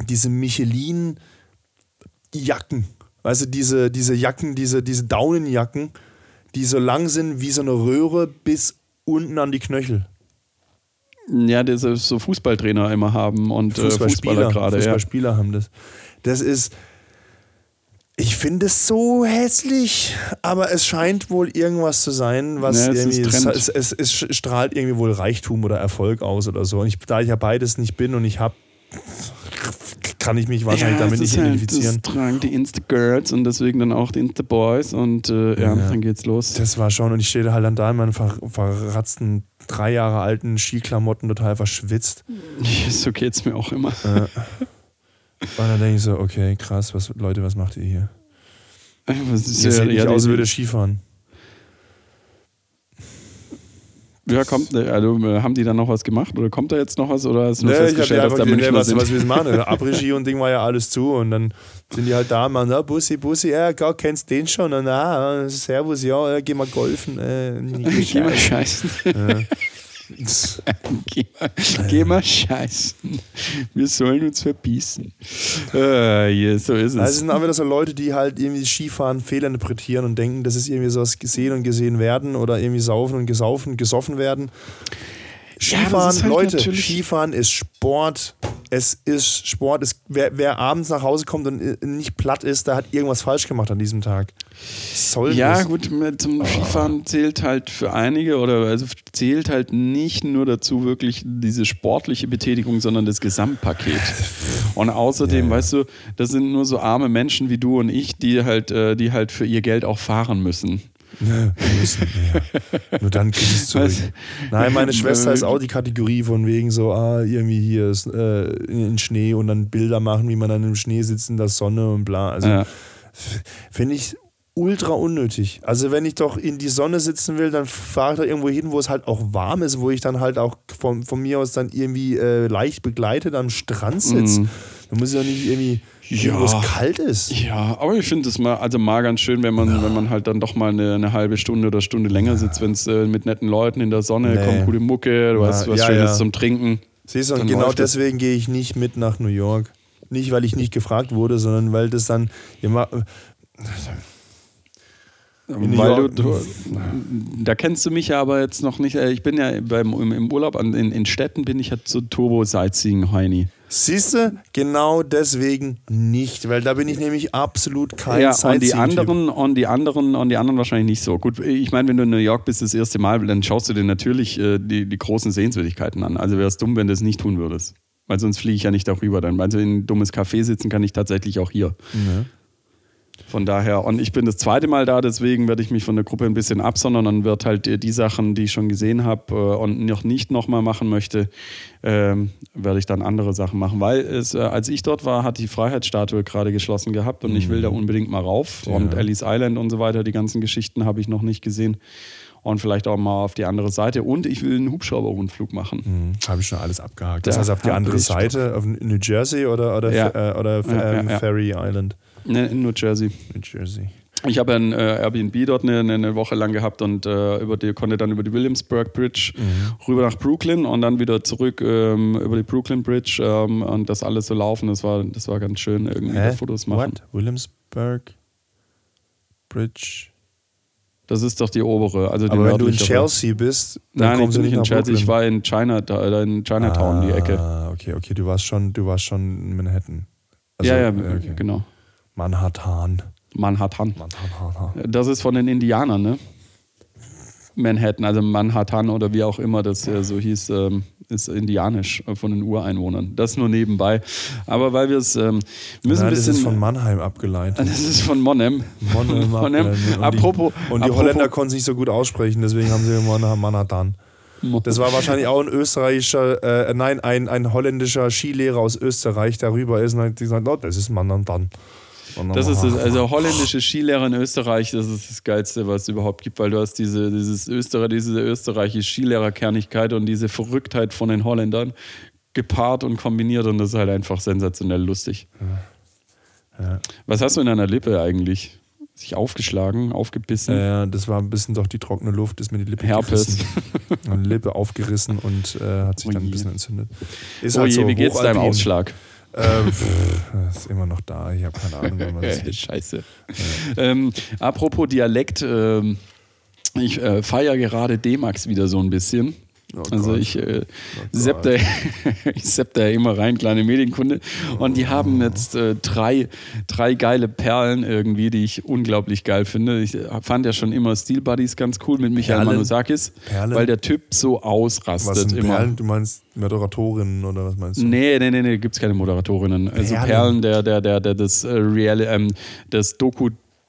Speaker 1: diese Michelin-Jacken. Weißt du, diese, diese Jacken, diese, diese Daunenjacken, die so lang sind wie so eine Röhre bis unten an die Knöchel.
Speaker 2: Ja, das ist so Fußballtrainer immer haben und äh, Fußballer gerade. Ja.
Speaker 1: Fußballspieler haben das. Das ist. Ich finde es so hässlich, aber es scheint wohl irgendwas zu sein, was
Speaker 2: Ja, es ist
Speaker 1: irgendwie. Es, es, es, es strahlt irgendwie wohl Reichtum oder Erfolg aus oder so. Und ich, da ich ja beides nicht bin und ich habe, kann ich mich wahrscheinlich
Speaker 2: ja,
Speaker 1: damit nicht
Speaker 2: ist halt,
Speaker 1: identifizieren.
Speaker 2: Das tragen die Insta-Girls und deswegen dann auch die Insta-Boys und äh, ja,
Speaker 1: Ja.
Speaker 2: dann geht's los.
Speaker 1: Das war schon, und ich stehe halt dann da in meinen ver verratzten, drei Jahre alten Skiklamotten total verschwitzt.
Speaker 2: so geht's mir auch immer.
Speaker 1: Und dann denke ich so, okay, krass, was, Leute, was macht ihr hier?
Speaker 2: Ist
Speaker 1: Ihr
Speaker 2: ja,
Speaker 1: nicht aus, als würde Skifahren.
Speaker 2: Ja, kommt, äh, also, äh, haben die dann noch was gemacht oder kommt da jetzt noch was oder ist nur
Speaker 1: Nee,
Speaker 2: festgestellt,
Speaker 1: ja
Speaker 2: dass da Münchner
Speaker 1: was,
Speaker 2: sind?
Speaker 1: was wir machen. Après-Ski und Ding war ja alles zu und dann sind die halt da, man, na, Bussi, Bussi, ja, klar, kennst den schon und na, Servus, ja, geh mal golfen. Äh,
Speaker 2: Geh mal scheißen. Geh, mal, geh mal scheißen. Wir sollen uns verbissen. Äh, ja, so ist es.
Speaker 1: Also sind auch wieder so Leute, die halt irgendwie Skifahren fehlinterpretieren und denken, das ist irgendwie sowas gesehen und gesehen werden oder irgendwie saufen und gesaufen, gesoffen werden. Skifahren,
Speaker 2: ist halt
Speaker 1: Leute, Skifahren ist Sport. Es ist Sport. Es, wer, wer abends nach Hause kommt und äh, nicht platt ist, der hat irgendwas falsch gemacht an diesem Tag. Soll
Speaker 2: Ja,
Speaker 1: das?
Speaker 2: gut, mit zum Skifahren zählt halt für einige oder also zählt halt nicht nur dazu wirklich diese sportliche Betätigung, sondern das Gesamtpaket. Und außerdem, weißt du, das sind nur so arme Menschen wie du und ich, die halt, äh, die halt für ihr Geld auch fahren müssen.
Speaker 1: Ne, wir müssen, ja. Nur dann kriegst du.
Speaker 2: Was?
Speaker 1: Nein, meine Schwester ist auch die Kategorie von wegen so, ah, irgendwie hier ist, äh, in den Schnee und dann Bilder machen, wie man dann im Schnee sitzt in der Sonne und bla. Also
Speaker 2: Ja.
Speaker 1: finde ich ultra unnötig. Also wenn ich doch in die Sonne sitzen will, dann fahre ich da irgendwo hin, wo es halt auch warm ist, wo ich dann halt auch von, von mir aus dann irgendwie äh, leicht begleitet am Strand sitze.
Speaker 2: Mhm.
Speaker 1: Da muss ich doch nicht irgendwie,
Speaker 2: Ja.
Speaker 1: wo es kalt ist.
Speaker 2: Ja, aber ich finde es mal, also mal ganz schön, wenn man, wenn man halt dann doch mal eine, eine halbe Stunde oder Stunde länger sitzt, wenn es äh, mit netten Leuten in der Sonne
Speaker 1: Nee.
Speaker 2: kommt, gute Mucke, du
Speaker 1: Ja,
Speaker 2: hast was
Speaker 1: ja,
Speaker 2: Schönes
Speaker 1: ja.
Speaker 2: zum Trinken.
Speaker 1: Siehst du, und genau deswegen gehe ich nicht mit nach New York. Nicht, weil ich nicht gefragt wurde, sondern weil das dann immer.
Speaker 2: Weil du, du, da kennst du mich ja aber jetzt noch nicht. äh, Ich bin ja beim, im, Urlaub an, in, in Städten bin ich halt so Turbo-Sightseeing-Heini.
Speaker 1: Siehst du, genau deswegen nicht, weil da bin ich nämlich absolut kein
Speaker 2: Ja, und die anderen und die anderen und die anderen wahrscheinlich nicht so. Gut, ich meine, wenn du in New York bist das erste Mal, dann schaust du dir natürlich äh, die, die großen Sehenswürdigkeiten an. Also wäre es dumm, wenn du es nicht tun würdest. Weil sonst fliege ich ja nicht darüber. Dann, also in ein dummes Café sitzen kann ich tatsächlich auch hier. Von daher, und ich bin das zweite Mal da, deswegen werde ich mich von der Gruppe ein bisschen absondern und wird halt die Sachen, die ich schon gesehen habe äh, und noch nicht nochmal machen möchte, ähm, werde ich dann andere Sachen machen. Weil es, äh, als ich dort war, hat die Freiheitsstatue gerade geschlossen gehabt und ich will da unbedingt mal rauf. Und Ellis Island und so weiter, die ganzen Geschichten habe ich noch nicht gesehen. Und vielleicht auch mal auf die andere Seite. Und ich will einen Hubschrauberrundflug machen.
Speaker 1: Hm, Habe ich schon alles abgehakt. Das
Speaker 2: Da
Speaker 1: heißt auf die andere Seite, auf New Jersey oder, oder,
Speaker 2: Ja.
Speaker 1: äh, oder
Speaker 2: Ja,
Speaker 1: ähm,
Speaker 2: ja, ja.
Speaker 1: Ferry Island?
Speaker 2: Ne, in New Jersey.
Speaker 1: New Jersey.
Speaker 2: Ich habe ein äh, Airbnb dort eine, eine Woche lang gehabt und äh, über die, konnte dann über die Williamsburg Bridge rüber nach Brooklyn und dann wieder zurück ähm, über die Brooklyn Bridge ähm, und das alles so laufen. Das war, das war ganz schön, irgendwie
Speaker 1: Hä?
Speaker 2: Fotos machen.
Speaker 1: What? Williamsburg Bridge.
Speaker 2: Das ist doch die obere. Also die
Speaker 1: Aber wenn du in. Chelsea bist, dann
Speaker 2: Nein, ich
Speaker 1: kommst
Speaker 2: bin
Speaker 1: du
Speaker 2: nicht in Chelsea. Ich
Speaker 1: Brooklyn.
Speaker 2: war in China, da, in Chinatown, die Ecke.
Speaker 1: Ah, okay, okay, du warst schon, du warst schon in Manhattan. Also,
Speaker 2: ja, ja,
Speaker 1: okay.
Speaker 2: genau.
Speaker 1: Manhattan.
Speaker 2: Manhattan.
Speaker 1: Manhattan.
Speaker 2: Das ist von den Indianern, ne? Manhattan, also Manhattan oder wie auch immer das äh, so hieß, ähm, ist indianisch äh, von den Ureinwohnern. Das nur nebenbei. Aber weil wir es ähm, wir müssen
Speaker 1: Nein,
Speaker 2: ein
Speaker 1: das
Speaker 2: bisschen.
Speaker 1: ist von Mannheim abgeleitet.
Speaker 2: das ist von Monem.
Speaker 1: Monheim
Speaker 2: Monem.
Speaker 1: abgeleitet. Und die-
Speaker 2: Apropos.
Speaker 1: Und die
Speaker 2: apropos-
Speaker 1: Holländer konnten es nicht so gut aussprechen, deswegen haben sie immer Manhattan. Das war wahrscheinlich auch ein österreichischer, äh, nein, ein, ein holländischer Skilehrer aus Österreich, der rüber ist und hat gesagt, oh, das ist Manhattan.
Speaker 2: Das ist das, also holländische Skilehrer in Österreich, das ist das Geilste, was es überhaupt gibt, weil du hast diese, dieses Österreich, diese österreichische Skilehrerkernigkeit und diese Verrücktheit von den Holländern gepaart und kombiniert und das ist halt einfach sensationell lustig.
Speaker 1: Ja.
Speaker 2: Was hast du in deiner Lippe eigentlich? Sich aufgeschlagen, aufgebissen?
Speaker 1: Äh, das war ein bisschen doch die trockene Luft, ist mir die Lippe
Speaker 2: Herpes.
Speaker 1: gerissen. Lippe aufgerissen und äh, hat sich
Speaker 2: Oh
Speaker 1: dann ein bisschen entzündet. Ist
Speaker 2: oh
Speaker 1: halt
Speaker 2: je,
Speaker 1: so
Speaker 2: wie geht's deinem. Ausschlag?
Speaker 1: Äh, pff, ist immer noch da. Ich habe keine Ahnung, wann man das liegt.
Speaker 2: Scheiße. Ähm, apropos Dialekt, ähm, ich äh, feiere gerade D-Max wieder so ein bisschen.
Speaker 1: Oh
Speaker 2: also ich, äh, sepp da, ich sepp da immer rein, kleine Medienkunde. Und die haben jetzt äh, drei, drei geile Perlen irgendwie, die ich unglaublich geil finde. Ich fand ja schon immer Steel Buddies ganz cool mit Michael
Speaker 1: Perlen?
Speaker 2: Manusakis,
Speaker 1: Perlen?
Speaker 2: weil der Typ so
Speaker 1: Was
Speaker 2: ausrastet
Speaker 1: sind
Speaker 2: immer.
Speaker 1: Perlen? Du meinst Moderatorinnen oder was meinst du?
Speaker 2: Nee, nee, nee, nee, gibt es keine Moderatorinnen. Also
Speaker 1: Perlen.
Speaker 2: Perlen, der, der, der, der das äh, Real, ähm, das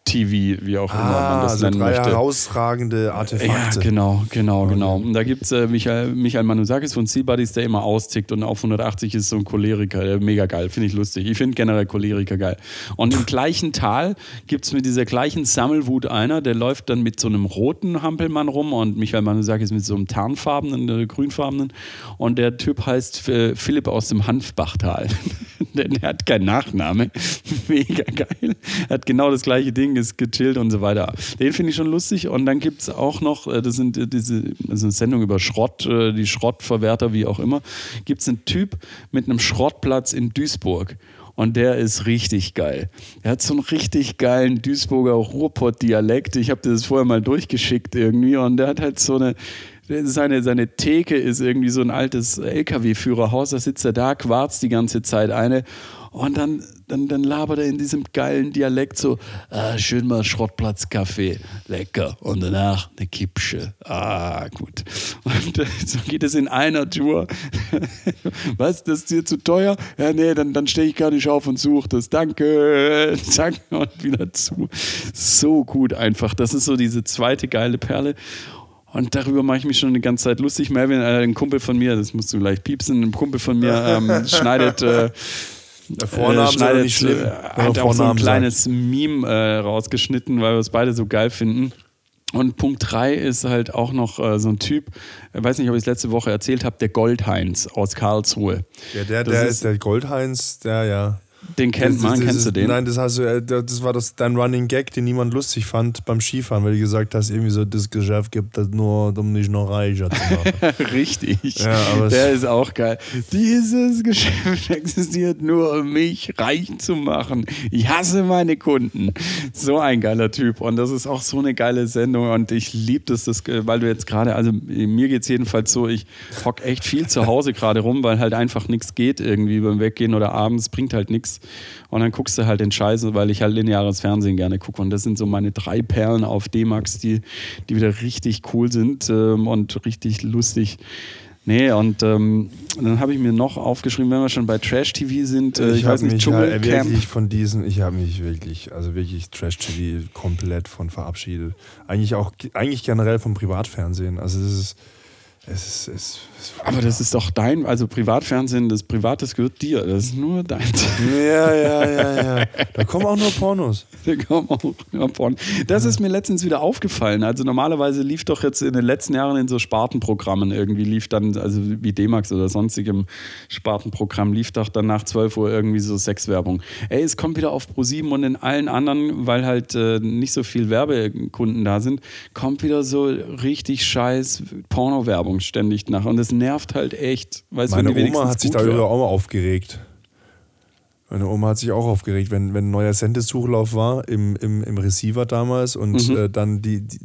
Speaker 2: Doku-TV, wie auch immer man
Speaker 1: Ah,
Speaker 2: das
Speaker 1: so
Speaker 2: nennen
Speaker 1: drei
Speaker 2: möchte.
Speaker 1: herausragende
Speaker 2: Ja,
Speaker 1: Artefakte.
Speaker 2: genau, genau, genau. Und da gibt es äh, Michael, Michael Manusakis von Sea Buddies, der immer austickt und auf 180 ist so ein Choleriker, der mega geil, finde ich lustig. Ich finde generell Choleriker geil. Und im gleichen Tal gibt es mit dieser gleichen Sammelwut einer, der läuft dann mit so einem roten Hampelmann rum und Michael Manusakis mit so einem tarnfarbenen, äh, grünfarbenen. Und der Typ heißt äh, Philipp aus dem Hanfbachtal. der, der hat keinen Nachname. mega geil. Er hat genau das gleiche Ding, ist gechillt und so weiter. Den finde ich schon lustig. Und dann gibt es auch noch, äh, das sind äh, diese das ist eine Sendung über Schrott, äh, die Schrottverwerter, wie auch immer, gibt es einen Typ mit einem Schrottplatz in Duisburg. Und der ist richtig geil. Er hat so einen richtig geilen Duisburger Ruhrpott-Dialekt. Ich habe dir das vorher mal durchgeschickt irgendwie. Und der hat halt so eine, seine, seine Theke ist irgendwie so ein altes LKW-Führerhaus, da sitzt er da, quarzt die ganze Zeit eine und dann, dann, dann labert er in diesem geilen Dialekt so, ah, schön mal Schrottplatzkaffee, lecker. Und danach eine Kippsche. Ah, gut. Und so geht es in einer Tour. Was, das ist dir zu teuer? Ja, nee, dann, dann stehe ich gar nicht auf und suche das. Danke. Zack, und wieder zu. So gut einfach. Das ist so diese zweite geile Perle. Und darüber mache ich mich schon eine ganze Zeit lustig. Melvin, äh, ein Kumpel von mir, das musst du gleich piepsen, ein Kumpel von mir ähm, schneidet äh,
Speaker 1: Der Vorname
Speaker 2: äh, schneidet,
Speaker 1: nicht schlimm.
Speaker 2: äh, hat
Speaker 1: man
Speaker 2: auch so ein
Speaker 1: Vornamen
Speaker 2: kleines Meme äh, rausgeschnitten, weil wir es beide so geil finden. Und Punkt 3 ist halt auch noch äh, so ein Typ, ich weiß nicht, ob ich es letzte Woche erzählt habe, der Goldheinz aus Karlsruhe.
Speaker 1: Ja, der,
Speaker 2: Das
Speaker 1: der
Speaker 2: ist-
Speaker 1: ist der Goldheinz, der ja.
Speaker 2: Den kennt
Speaker 1: Das-
Speaker 2: man,
Speaker 1: das
Speaker 2: kennst
Speaker 1: ist,
Speaker 2: du den?
Speaker 1: Nein, das hast du, äh, das war das, dein Running Gag, den niemand lustig fand beim Skifahren, weil du gesagt hast, irgendwie so, das Geschäft gibt das nur, um nicht noch reicher zu machen.
Speaker 2: Richtig.
Speaker 1: Ja,
Speaker 2: der ist auch geil. Dieses Geschäft existiert nur, um mich reich zu machen. Ich hasse meine Kunden. So ein geiler Typ. Und das ist auch so eine geile Sendung. Und ich liebe das, das, weil du jetzt gerade, also mir geht es jedenfalls so, ich hock echt viel zu Hause gerade rum, weil halt einfach nichts geht irgendwie beim Weggehen oder abends, bringt halt nichts. Und dann guckst du halt den Scheiße, weil ich halt lineares Fernsehen gerne gucke. Und das sind so meine drei Perlen auf D-Max, die, die wieder richtig cool sind ähm, und richtig lustig. Nee, und ähm, dann habe ich mir noch aufgeschrieben, wenn wir schon bei Trash TV sind, äh, ich,
Speaker 1: hab
Speaker 2: weiß nicht,
Speaker 1: mich ja
Speaker 2: Dschungelcamp.
Speaker 1: wirklich von diesen, ich habe mich wirklich, also wirklich Trash-TV komplett von verabschiedet. Eigentlich auch, eigentlich generell vom Privatfernsehen. Also es ist, es ist, es ist
Speaker 2: Aber das ist doch dein, also Privatfernsehen, das Privates gehört dir, das ist nur dein.
Speaker 1: ja, ja, ja, ja. Da kommen auch nur Pornos.
Speaker 2: Da kommen auch immer Porn. Das ist mir letztens wieder aufgefallen. Also normalerweise lief doch jetzt in den letzten Jahren in so Spartenprogrammen irgendwie lief dann, also wie D-Max oder sonstigem Spartenprogramm, lief doch dann nach 12 Uhr irgendwie so Sexwerbung. Ey, es kommt wieder auf Pro7 und in allen anderen, weil halt äh, nicht so viel Werbekunden da sind, kommt wieder so richtig scheiß Porno-Werbung ständig nach. Und es nervt halt echt. Weißt,
Speaker 1: Meine Oma hat sich
Speaker 2: gut
Speaker 1: darüber auch mal aufgeregt. Meine Oma hat sich auch aufgeregt, wenn, wenn ein neuer Sendesuchlauf war im, im, im Receiver damals und
Speaker 2: Mhm.
Speaker 1: äh, dann die. die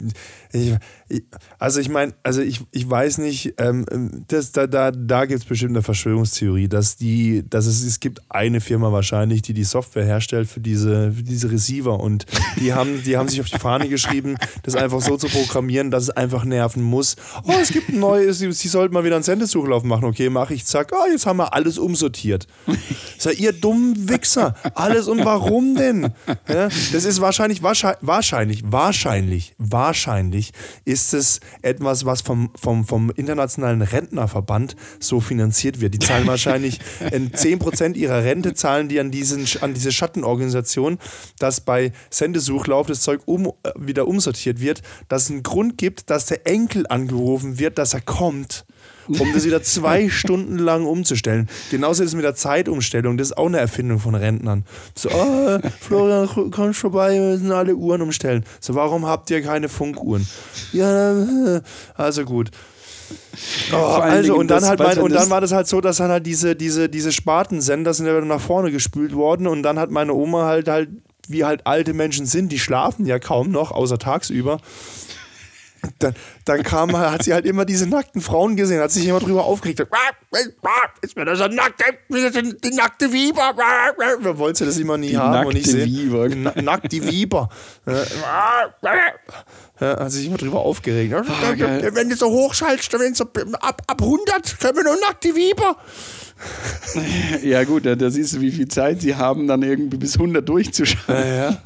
Speaker 1: ich, ich, also ich meine, also ich, ich weiß nicht, ähm, das, da, da, da gibt es bestimmt eine Verschwörungstheorie, dass die, dass es, es gibt eine Firma wahrscheinlich, die die Software herstellt für diese, für diese Receiver und die haben, die haben sich auf die Fahne geschrieben, das einfach so zu programmieren, dass es einfach nerven muss. Oh, es gibt ein neues, sie, sie sollten mal wieder einen Sendesuchlauf machen. Okay, mache ich, zack. Oh, jetzt haben wir alles umsortiert. Sag ihr Wichser, alles und warum denn? Ja, das ist wahrscheinlich, wahrscheinlich, wahrscheinlich, wahrscheinlich, wahrscheinlich ist es etwas, was vom, vom, vom Internationalen Rentnerverband so finanziert wird. Die zahlen wahrscheinlich in 10% ihrer Rente zahlen die an, diesen, an diese Schattenorganisation, dass bei Sendesuchlauf das Zeug um, äh, wieder umsortiert wird, dass es einen Grund gibt, dass der Enkel angerufen wird, dass er kommt um das wieder zwei Stunden lang umzustellen. Genauso ist es mit der Zeitumstellung. Das ist auch eine Erfindung von Rentnern. So, oh, Florian, kommst vorbei, wir müssen alle Uhren umstellen. So, warum habt ihr keine Funkuhren? Ja, also gut. Oh, also und dann halt mein, und dann war das halt so, dass dann halt diese, diese, diese Spartensender sind ja wieder nach vorne gespült worden und dann hat meine Oma halt halt, wie halt alte Menschen sind, die schlafen ja kaum noch, außer tagsüber. Dann, dann kam, hat sie halt immer diese nackten Frauen gesehen, hat sich immer drüber aufgeregt. Ist mir das ein nackte, die nackte Weiber? Man wollte das immer nie
Speaker 2: Die
Speaker 1: haben und nicht sehen.
Speaker 2: Weiber.
Speaker 1: Na, nackt die Weiber. Ja, hat sich immer drüber aufgeregt.
Speaker 2: Geil.
Speaker 1: Wenn du so hochschaltest, wenn so ab, ab 100 können wir nur nackt die Weiber.
Speaker 2: Ja, gut, da, da siehst du, wie viel Zeit sie haben, dann irgendwie bis 100 durchzuschalten.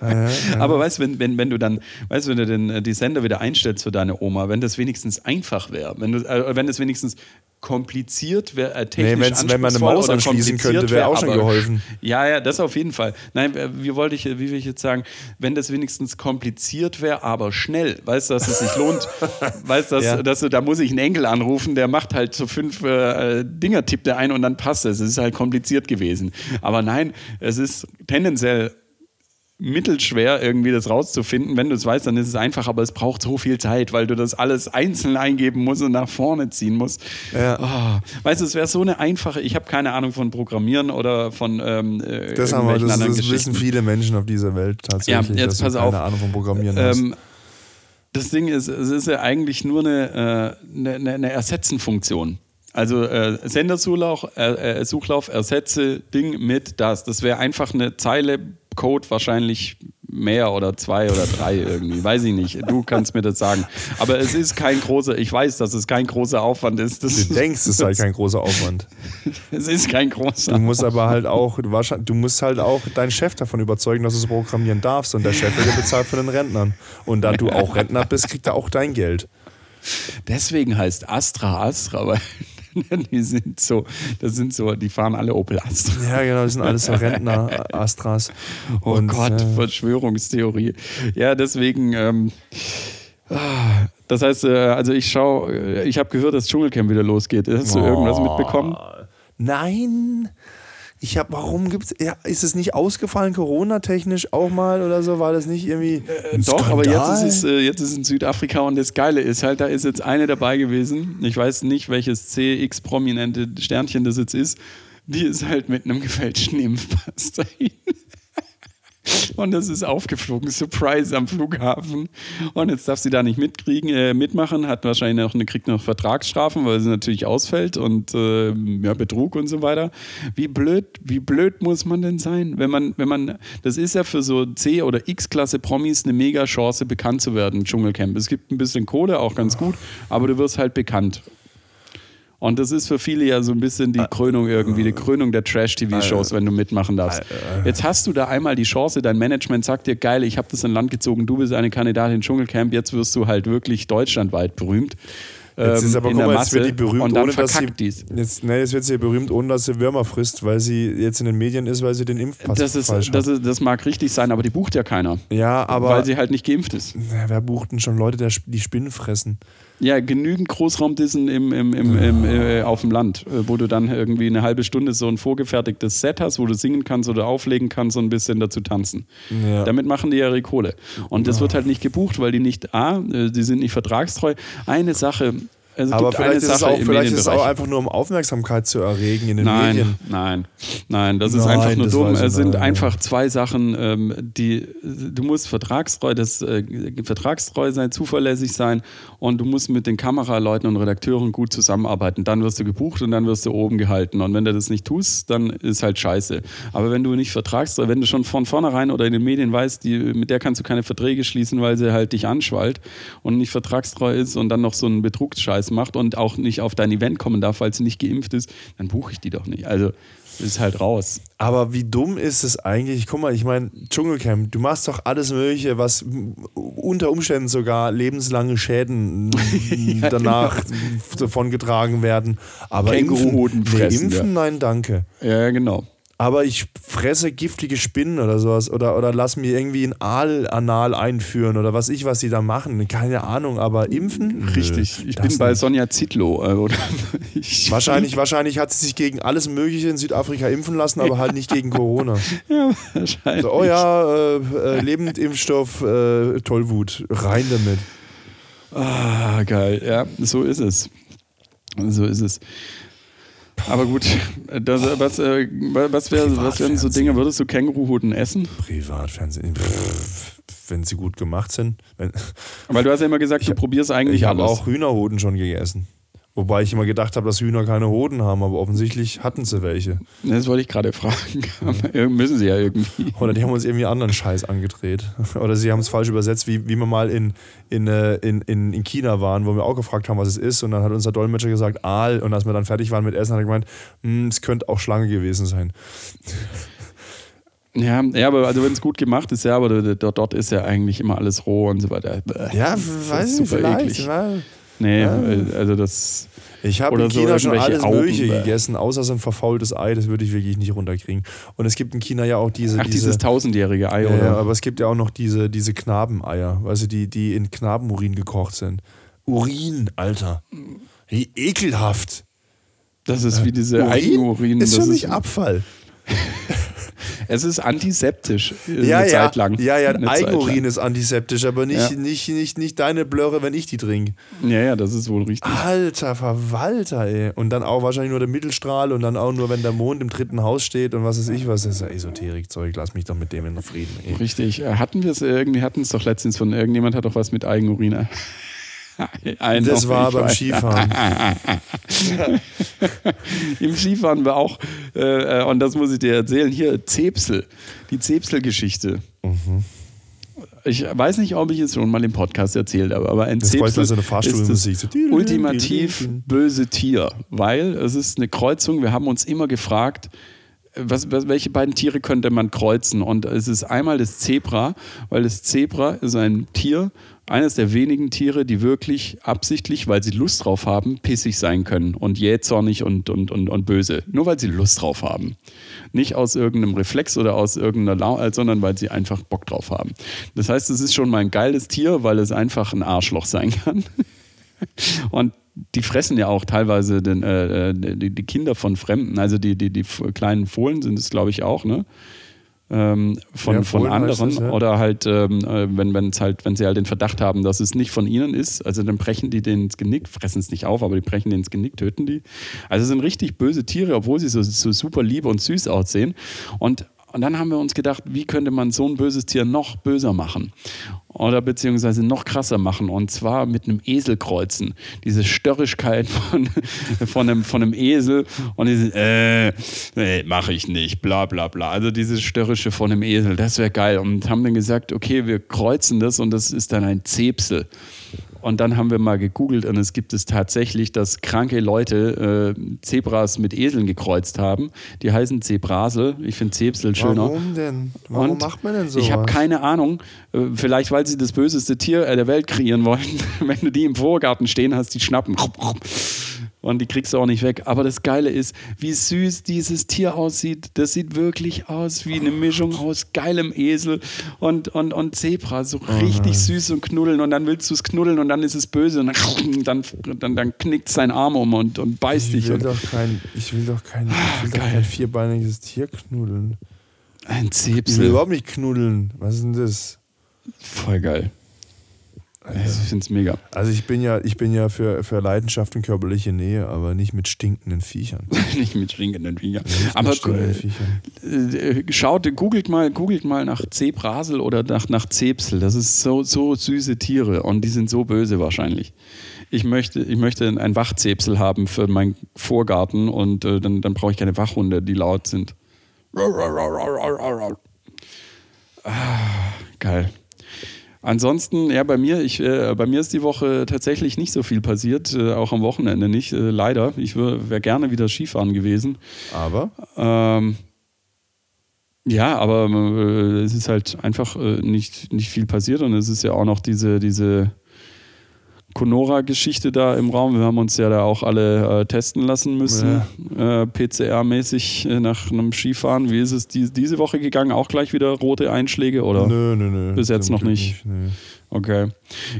Speaker 2: Aber weißt du, wenn, wenn, wenn du dann, weißt wenn du den, äh, die Sender wieder einstellst für deine Oma, wenn das wenigstens einfach wäre, wenn, du, äh, wenn das wenigstens kompliziert wäre, äh, technisch
Speaker 1: Nee, wenn man eine Maus anschließen könnte, wäre auch schon
Speaker 2: aber-
Speaker 1: geholfen.
Speaker 2: Ja, ja, das auf jeden Fall. Nein, äh, wie wollte ich, wie will ich jetzt sagen, wenn das wenigstens kompliziert wäre, aber schnell, weißt du, dass es sich lohnt, weißt du, dass,
Speaker 1: Ja.
Speaker 2: dass du, da muss ich einen Enkel anrufen, der macht halt so fünf äh, Dinger, tippt er ein und dann passt es. Es ist halt kompliziert gewesen. Aber nein, es ist tendenziell mittelschwer, irgendwie das rauszufinden. Wenn du es weißt, dann ist es einfach, aber es braucht so viel Zeit, weil du das alles einzeln eingeben musst und nach vorne ziehen musst.
Speaker 1: Ja.
Speaker 2: Oh, weißt du, es wäre so eine einfache, ich habe keine Ahnung von Programmieren oder von ähm, äh,
Speaker 1: Das, haben wir, das, das wissen viele Menschen auf dieser Welt tatsächlich,
Speaker 2: Ja, jetzt pass
Speaker 1: keine
Speaker 2: auf.
Speaker 1: Ahnung vom Programmieren.
Speaker 2: Ähm, Das Ding ist, es ist ja eigentlich nur eine, äh, eine, eine Ersetzenfunktion. Also äh, Sendersuchlauf, äh, äh, Suchlauf, ersetze Ding mit das. Das wäre einfach eine Zeile Code wahrscheinlich mehr oder zwei oder drei irgendwie. Weiß ich nicht. Du kannst mir das sagen. Aber es ist kein großer, ich weiß, dass es kein großer Aufwand ist. Das
Speaker 1: du denkst, es sei kein großer Aufwand.
Speaker 2: es ist kein großer
Speaker 1: Du musst aber halt auch, du, musst halt auch deinen Chef davon überzeugen, dass du es programmieren darfst. Und der Chef wird bezahlt von den Rentnern. Und da du auch Rentner bist, kriegt er auch dein Geld.
Speaker 2: Deswegen heißt Astra Astra, weil die sind so, das sind so, die fahren alle Opel Astra.
Speaker 1: Ja, genau, das sind alles so Rentner, Astras.
Speaker 2: Oh
Speaker 1: Und,
Speaker 2: Gott,
Speaker 1: äh,
Speaker 2: Verschwörungstheorie. Ja, deswegen. Ähm, das heißt, äh, also ich schaue, ich habe gehört, dass Dschungelcamp wieder losgeht. Hast du irgendwas mitbekommen?
Speaker 1: Nein. Ich habe, warum gibt's, ja, ist es nicht ausgefallen, Corona-technisch auch mal oder so? War das nicht irgendwie. ein
Speaker 2: Doch, aber jetzt ist, es, äh, jetzt ist es in Südafrika und das Geile ist halt, da ist jetzt eine dabei gewesen. Ich weiß nicht, welches CX-prominente Sternchen das jetzt ist. Die ist halt mit einem gefälschten Impfpass dahin. Und das ist aufgeflogen, Surprise am Flughafen. Und jetzt darf sie da nicht mitkriegen, äh, mitmachen, hat wahrscheinlich noch eine, kriegt noch Vertragsstrafen, weil sie natürlich ausfällt und äh, ja, Betrug und so weiter. Wie blöd, wie blöd muss man denn sein, wenn man, wenn man, das ist ja für so C- oder X-Klasse Promis eine mega Chance, bekannt zu werden, Dschungelcamp. Es gibt ein bisschen Kohle, auch ganz gut, aber du wirst halt bekannt. Und das ist für viele ja so ein bisschen die Krönung irgendwie, die Krönung der Trash-TV-Shows, wenn du mitmachen darfst. Jetzt hast du da einmal die Chance, dein Management sagt dir, geil, ich habe das in Land gezogen, du bist eine Kandidatin Dschungelcamp, jetzt wirst du halt wirklich deutschlandweit berühmt.
Speaker 1: Jetzt ist
Speaker 2: ähm,
Speaker 1: aber,
Speaker 2: in
Speaker 1: guck mal, jetzt wird die
Speaker 2: Masse.
Speaker 1: berühmt,
Speaker 2: und dann
Speaker 1: ohne dass sie.
Speaker 2: verkackt die's.
Speaker 1: Jetzt, nee, jetzt wird sie berühmt, ohne dass sie Würmer frisst, weil sie jetzt in den Medien ist, weil sie den Impfpass
Speaker 2: Das, ist,
Speaker 1: falsch
Speaker 2: das,
Speaker 1: hat.
Speaker 2: ist, das mag richtig sein, aber die bucht ja keiner,
Speaker 1: Ja, aber.
Speaker 2: weil sie halt nicht geimpft ist.
Speaker 1: Ja, wer bucht denn schon Leute, die Spinnen fressen?
Speaker 2: Ja, genügend Großraumdissen im, im, im, im, äh, auf dem Land, äh, wo du dann irgendwie eine halbe Stunde so ein vorgefertigtes Set hast, wo du singen kannst oder auflegen kannst und ein bisschen dazu tanzen.
Speaker 1: Ja.
Speaker 2: Damit machen die ja ihre Kohle. Und das wird halt nicht gebucht, weil die nicht, A, äh, die sind nicht vertragstreu. Eine Sache, also
Speaker 1: Aber vielleicht, ist es, auch, vielleicht ist es auch einfach nur, um Aufmerksamkeit zu erregen in den
Speaker 2: Nein,
Speaker 1: Medien.
Speaker 2: nein, nein, das ist
Speaker 1: Nein,
Speaker 2: einfach nur dumm. Es sind
Speaker 1: nicht.
Speaker 2: einfach zwei Sachen, ähm, die du musst vertragstreu, das, äh, vertragstreu sein, zuverlässig sein und du musst mit den Kameraleuten und Redakteuren gut zusammenarbeiten. Dann wirst du gebucht und dann wirst du oben gehalten. Und wenn du das nicht tust, dann ist halt scheiße. Aber wenn du nicht vertragstreu, wenn du schon von vornherein oder in den Medien weißt, die, mit der kannst du keine Verträge schließen, weil sie halt dich anschwallt und nicht vertragstreu ist und dann noch so einen Betrugsscheiß macht und auch nicht auf dein Event kommen darf, weil sie nicht geimpft ist, dann buche ich die doch nicht. Also ist halt raus.
Speaker 1: Aber wie dumm ist es eigentlich? Guck mal, ich meine, Dschungelcamp, du machst doch alles Mögliche, was unter Umständen sogar lebenslange Schäden m, danach davon getragen werden. Aber
Speaker 2: Känguruhoden
Speaker 1: impfen,
Speaker 2: fressen,
Speaker 1: nee, impfen nein, danke.
Speaker 2: Ja, genau.
Speaker 1: Aber ich fresse giftige Spinnen oder sowas oder, oder lass mir irgendwie ein Aal-Anal einführen oder was ich, was sie da machen. Keine Ahnung, aber impfen?
Speaker 2: Richtig. Ich
Speaker 1: das
Speaker 2: bin bei
Speaker 1: nicht.
Speaker 2: Sonja Zitlo. äh,
Speaker 1: Wahrscheinlich, wahrscheinlich hat sie sich gegen alles Mögliche in Südafrika impfen lassen, aber halt nicht gegen Corona.
Speaker 2: Ja, wahrscheinlich.
Speaker 1: So, oh ja, äh, äh, Lebendimpfstoff, äh, Tollwut, rein damit.
Speaker 2: Ah, geil. Ja, so ist es. So ist es. Aber gut, das, was, äh, was, wär, was wären so Dinge, würdest du Känguruhoden essen?
Speaker 1: Privatfernsehen, wenn sie gut gemacht sind.
Speaker 2: Weil du hast ja immer gesagt, du probierst eigentlich
Speaker 1: ich habe auch Hühnerhoden schon gegessen. Wobei ich immer gedacht habe, dass Hühner keine Hoden haben, aber offensichtlich hatten sie welche.
Speaker 2: Das wollte ich gerade fragen. Müssen sie ja irgendwie.
Speaker 1: Oder die haben uns irgendwie anderen Scheiß angedreht. Oder sie haben es falsch übersetzt, wie, wie wir mal in, in, äh, in, in, in China waren, wo wir auch gefragt haben, was es ist. Und dann hat unser Dolmetscher gesagt, Aal. Und als wir dann fertig waren mit Essen, hat er gemeint, "Hm, es könnte auch Schlange gewesen sein.
Speaker 2: Ja, ja aber also wenn es gut gemacht ist, ja, aber dort, ist ja eigentlich immer alles roh und so weiter.
Speaker 1: Ja, weiß
Speaker 2: ist
Speaker 1: ich nicht, vielleicht.
Speaker 2: eklig. Nee,
Speaker 1: Ja.
Speaker 2: äh, also das.
Speaker 1: Ich habe in
Speaker 2: so
Speaker 1: China schon
Speaker 2: irgendwelche
Speaker 1: alles
Speaker 2: Augen,
Speaker 1: Mögliche
Speaker 2: bäh.
Speaker 1: gegessen, außer so ein verfaultes Ei, das würde ich wirklich nicht runterkriegen. Und es gibt in China ja auch diese.
Speaker 2: Ach,
Speaker 1: diese
Speaker 2: dieses tausendjährige Ei,
Speaker 1: ja,
Speaker 2: oder?
Speaker 1: ja, aber es gibt ja auch noch diese, diese Knabeneier, weißt du, die, die in Knabenurin gekocht sind. Urin, Alter. Wie ekelhaft.
Speaker 2: Das ist wie diese
Speaker 1: Urin
Speaker 2: Eigenurin.
Speaker 1: ist für mich Abfall.
Speaker 2: Es ist antiseptisch. äh,
Speaker 1: Ja,
Speaker 2: eine
Speaker 1: ja.
Speaker 2: Zeit lang.
Speaker 1: Ja, ja,
Speaker 2: Eine
Speaker 1: Eigenurin ist antiseptisch, aber nicht,
Speaker 2: Ja.
Speaker 1: nicht, nicht, nicht deine Blöre, wenn ich die trinke.
Speaker 2: Ja, ja, das ist wohl richtig.
Speaker 1: Alter Verwalter, ey. Und dann auch wahrscheinlich nur der Mittelstrahl und dann auch nur, wenn der Mond im dritten Haus steht und was weiß ich was. Das ist ja Esoterik-Zeug. Lass mich doch mit dem in Frieden. Ey.
Speaker 2: Richtig. Äh, Hatten wir es irgendwie, hatten es doch letztens von irgendjemand hat doch was mit Eigenurin.
Speaker 1: Das war beim
Speaker 2: weiß.
Speaker 1: Skifahren.
Speaker 2: Im Skifahren war auch, äh, und das muss ich dir erzählen, hier Zepsel, die Zepsel-Geschichte.
Speaker 1: Mhm.
Speaker 2: Ich weiß nicht, ob ich es schon mal im Podcast erzählt habe, aber ein
Speaker 1: Das
Speaker 2: Zepsel
Speaker 1: so eine
Speaker 2: ist das
Speaker 1: So,
Speaker 2: ultimativ böse Tier, weil es ist eine Kreuzung. Wir haben uns immer gefragt, was, was, welche beiden Tiere könnte man kreuzen? Und es ist einmal das Zebra, weil das Zebra ist ein Tier, eines der wenigen Tiere, die wirklich absichtlich, weil sie Lust drauf haben, pissig sein können und jähzornig und, und, und, und böse. Nur weil sie Lust drauf haben. Nicht aus irgendeinem Reflex oder aus irgendeiner Lau äh, sondern weil sie einfach Bock drauf haben. Das heißt, es ist schon mal ein geiles Tier, weil es einfach ein Arschloch sein kann. Und die fressen ja auch teilweise den, äh, äh, die, die Kinder von Fremden, also die, die, die kleinen Fohlen sind es, glaube ich, auch, ne? Ähm, von,
Speaker 1: Ja,
Speaker 2: von anderen
Speaker 1: das, ja.
Speaker 2: oder halt, ähm, äh, wenn, wenn's halt, wenn sie halt den Verdacht haben, dass es nicht von ihnen ist, also dann brechen die den ins Genick, fressen es nicht auf, aber die brechen den ins Genick, töten die. Also es sind richtig böse Tiere, obwohl sie so, so super lieb und süß aussehen. Und, und dann haben wir uns gedacht, wie könnte man so ein böses Tier noch böser machen? Oder beziehungsweise noch krasser machen. Und zwar mit einem Esel kreuzen. Diese Störrigkeit von, von, einem, von einem Esel und diese, äh, nee, mache ich nicht, bla bla bla. Also dieses Störrische von einem Esel, das wäre geil. Und haben dann gesagt, okay, wir kreuzen das und das ist dann ein Zepsel. Und dann haben wir mal gegoogelt und es gibt es tatsächlich, dass kranke Leute äh, Zebras mit Eseln gekreuzt haben. Die heißen Zebrasel. Ich finde Zepsel schöner.
Speaker 1: Warum denn? Warum
Speaker 2: Und
Speaker 1: macht man denn so?
Speaker 2: Ich habe keine Ahnung. Äh, Vielleicht, weil sie das böseste Tier äh, der Welt kreieren wollten. Wenn du die im Vorgarten stehen hast, die schnappen. Und die kriegst du auch nicht weg. Aber das Geile ist, wie süß dieses Tier aussieht. Das sieht wirklich aus wie eine Mischung aus geilem Esel und, und, und Zebra. So richtig süß und knuddeln. Und dann willst du es knuddeln und dann ist es böse. Und dann, dann, dann, knickt sein Arm um und, und beißt
Speaker 1: Ich
Speaker 2: dich.
Speaker 1: will doch kein, ich will doch kein, ich will doch kein vierbeiniges Tier knuddeln.
Speaker 2: ein
Speaker 1: Ich will überhaupt nicht knuddeln. Was ist denn das?
Speaker 2: Voll geil. Ich finde es mega.
Speaker 1: Also ich bin ja, ich bin ja für, für Leidenschaft und körperliche Nähe, aber nicht mit stinkenden Viechern.
Speaker 2: nicht mit stinkenden Viechern.
Speaker 1: Nicht
Speaker 2: Aber
Speaker 1: stinkenden Viechern.
Speaker 2: äh, schaut, googelt mal, googelt mal nach Zebrasel oder nach, nach Zepsel. Das ist so, so süße Tiere und die sind so böse wahrscheinlich. Ich möchte, ich möchte ein Wachzepsel haben für meinen Vorgarten und äh, dann, dann brauche ich keine Wachhunde, die laut sind. Ah, geil. Ansonsten, ja, bei mir, ich, äh, bei mir ist die Woche tatsächlich nicht so viel passiert, äh, auch am Wochenende nicht, äh, leider. Ich wäre gerne wieder Skifahren gewesen.
Speaker 1: Aber
Speaker 2: Ähm, ja, aber äh, es ist halt einfach äh, nicht, nicht viel passiert und es ist ja auch noch diese, diese Conora-Geschichte da im Raum. Wir haben uns ja da auch alle äh, testen lassen müssen, äh, PCR-mäßig äh, nach einem Skifahren. Wie ist es die, diese Woche gegangen? Auch gleich wieder rote Einschläge oder?
Speaker 1: nö, nö, nö.
Speaker 2: Bis jetzt noch
Speaker 1: Glück
Speaker 2: nicht.
Speaker 1: nö.
Speaker 2: Okay.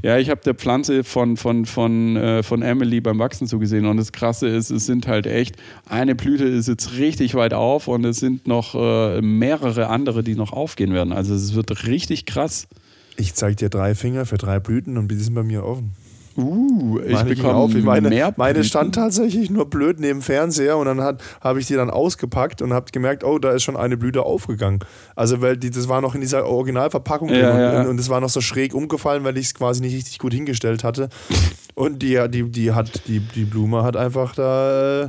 Speaker 2: Ja, ich habe der Pflanze von, von, von, äh, von Emily beim Wachsen zugesehen und das Krasse ist, es sind halt echt, eine Blüte ist jetzt richtig weit auf und es sind noch äh, mehrere andere, die noch aufgehen werden. Also es wird richtig krass.
Speaker 1: Ich zeig dir drei Finger für drei Blüten und die sind bei mir offen.
Speaker 2: Uh, ich bekomme
Speaker 1: auf. meine,
Speaker 2: mehr
Speaker 1: meine stand tatsächlich nur blöd neben dem Fernseher und dann habe ich die dann ausgepackt und habe gemerkt, oh, da ist schon eine Blüte aufgegangen. Also weil die, das war noch in dieser Originalverpackung
Speaker 2: Ja,
Speaker 1: drin und,
Speaker 2: ja.
Speaker 1: und, und es war noch so schräg umgefallen, weil ich es quasi nicht richtig gut hingestellt hatte. Und die, die, die hat die, die Blume hat einfach da äh,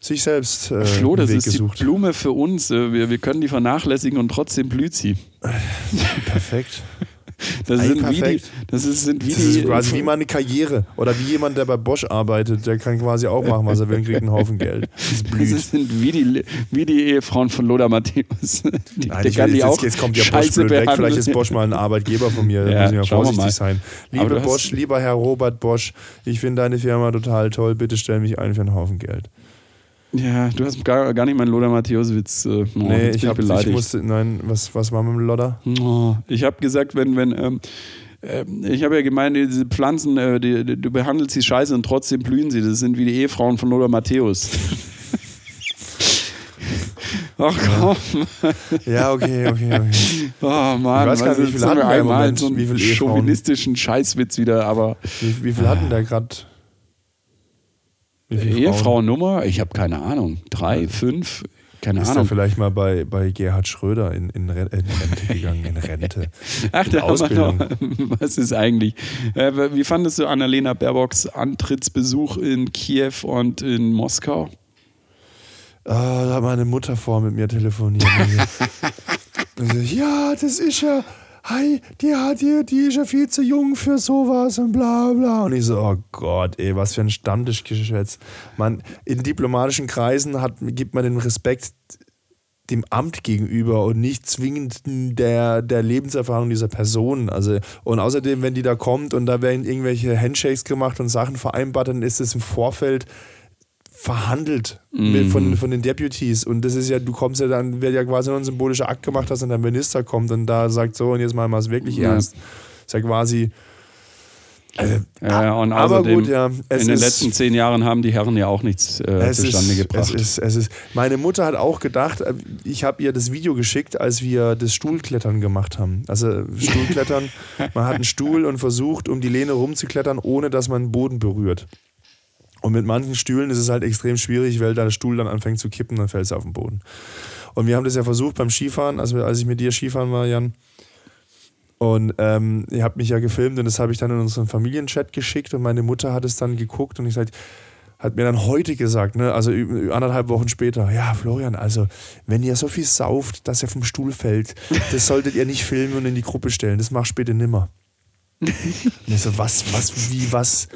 Speaker 1: sich selbst äh,
Speaker 2: Flo, das
Speaker 1: Weg
Speaker 2: ist
Speaker 1: gesucht.
Speaker 2: die Blume für uns. Äh, Wir, wir können die vernachlässigen und trotzdem blüht sie.
Speaker 1: Perfekt.
Speaker 2: Das
Speaker 1: Ey,
Speaker 2: sind wie die,
Speaker 1: perfekt.
Speaker 2: das ist, sind wie
Speaker 1: Das ist quasi wie meine Karriere. Oder wie jemand, der bei Bosch arbeitet, der kann quasi auch machen, was er will und kriegt einen Haufen Geld. Das blüht.
Speaker 2: Das sind wie die, wie die Ehefrauen von Lothar Matthäus. Die,
Speaker 1: Nein,
Speaker 2: der kann
Speaker 1: will,
Speaker 2: die
Speaker 1: jetzt,
Speaker 2: auch
Speaker 1: jetzt kommt ja Bosch blöd weg. Vielleicht ist Bosch mal ein Arbeitgeber von mir. Da
Speaker 2: Ja,
Speaker 1: müssen wir vorsichtig
Speaker 2: mal.
Speaker 1: sein. Liebe Bosch, lieber Herr Robert Bosch, ich finde deine Firma total toll. Bitte stell mich ein für einen Haufen Geld.
Speaker 2: Ja, du hast gar, gar nicht meinen Lothar Matthäus-Witz. Äh, oh,
Speaker 1: nee,
Speaker 2: jetzt
Speaker 1: ich, hab, ich
Speaker 2: beleidigt.
Speaker 1: musste. Nein, was, was war mit dem Lodder?
Speaker 2: Oh, ich habe gesagt, wenn, wenn, ähm, ähm, ich habe ja gemeint, diese Pflanzen, äh, die, die, du behandelst sie scheiße und trotzdem blühen sie. Das sind wie die Ehefrauen von Lothar Matthäus. Ach komm.
Speaker 1: Ja, okay, okay, okay.
Speaker 2: Oh Mann,
Speaker 1: Ich weiß gar nicht, wie viel hatten
Speaker 2: wir einmal so einen
Speaker 1: Wie Ehefrauen?
Speaker 2: chauvinistischen Scheißwitz wieder, aber
Speaker 1: Wie, wie viel hatten der gerade?
Speaker 2: Ehefrauennummer? Ich habe keine Ahnung. Drei, fünf, keine
Speaker 1: Ist
Speaker 2: Ahnung.
Speaker 1: vielleicht mal bei, bei Gerhard Schröder in, in, Ren- in Rente gegangen, in Rente.
Speaker 2: Ach,
Speaker 1: in
Speaker 2: da
Speaker 1: Ausbildung.
Speaker 2: noch. Was ist eigentlich? Äh, wie fandest du Annalena Baerbocks Antrittsbesuch in Kiew und in Moskau?
Speaker 1: Ah, da hat meine Mutter vor mit mir telefoniert. Also, ja, das ist ja. Hi, die hat hier, die ist ja viel zu jung für sowas und bla bla. Und ich so, oh Gott, ey, was für ein Stammtischgeschwätz. Man, in diplomatischen Kreisen hat, gibt man den Respekt dem Amt gegenüber und nicht zwingend der, der Lebenserfahrung dieser Person. Also, und außerdem, wenn die da kommt und da werden irgendwelche Handshakes gemacht und Sachen vereinbart, dann ist es im Vorfeld verhandelt mit, von, von den Deputies. Und das ist ja, du kommst ja dann, wird ja quasi nur ein symbolischer Akt gemacht, dass dann der Minister kommt und da sagt so, und jetzt mal mal es wirklich
Speaker 2: Ja.
Speaker 1: ernst. Ist ja quasi. Äh,
Speaker 2: Ja, und
Speaker 1: aber
Speaker 2: außerdem,
Speaker 1: gut, ja.
Speaker 2: In den
Speaker 1: ist,
Speaker 2: letzten zehn Jahren haben die Herren ja auch nichts äh, zustande
Speaker 1: ist,
Speaker 2: gebracht.
Speaker 1: Es ist, es ist, meine Mutter hat auch gedacht, äh, ich habe ihr das Video geschickt, als wir das Stuhlklettern gemacht haben. Also Stuhlklettern, man hat einen Stuhl und versucht, um die Lehne rumzuklettern, ohne dass man den Boden berührt. Und mit manchen Stühlen ist es halt extrem schwierig, weil da der Stuhl dann anfängt zu kippen, dann fällt es auf den Boden. Und wir haben das ja versucht beim Skifahren, also als ich mit dir Skifahren war, Jan. Und ähm, ihr habt mich ja gefilmt und das habe ich dann in unseren Familienchat geschickt und meine Mutter hat es dann geguckt und ich gesagt, hat mir dann heute gesagt, ne, also anderthalb Wochen später, ja, Florian, also wenn ihr so viel sauft, dass ihr vom Stuhl fällt, das solltet ihr nicht filmen und in die Gruppe stellen. Das machst bitte nimmer. Und ich so, was, was, wie, was?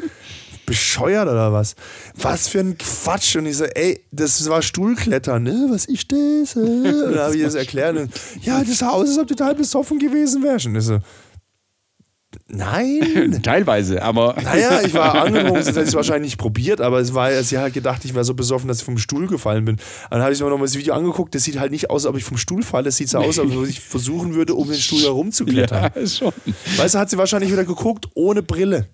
Speaker 1: Bescheuert oder was? Was für ein Quatsch. Und ich so, ey, das war Stuhlklettern, ne? Was ist das? äh? Und dann habe ich das erklärt. Und, ja, das sah aus, als ob du total besoffen gewesen wärst. Und ich so, nein.
Speaker 2: Teilweise, aber
Speaker 1: Naja, ich war angetrunken, sonst hätte ich es wahrscheinlich nicht probiert, aber es war, sie hat gedacht, ich wäre so besoffen, dass ich vom Stuhl gefallen bin. Dann habe ich mir nochmal das Video angeguckt, das sieht halt nicht aus, als ob ich vom Stuhl falle, das sieid so aus, als ob ich versuchen würde, um den Stuhl herumzuklettern.
Speaker 2: ja, schon.
Speaker 1: Weißt du, hat sie wahrscheinlich wieder geguckt, ohne Brille.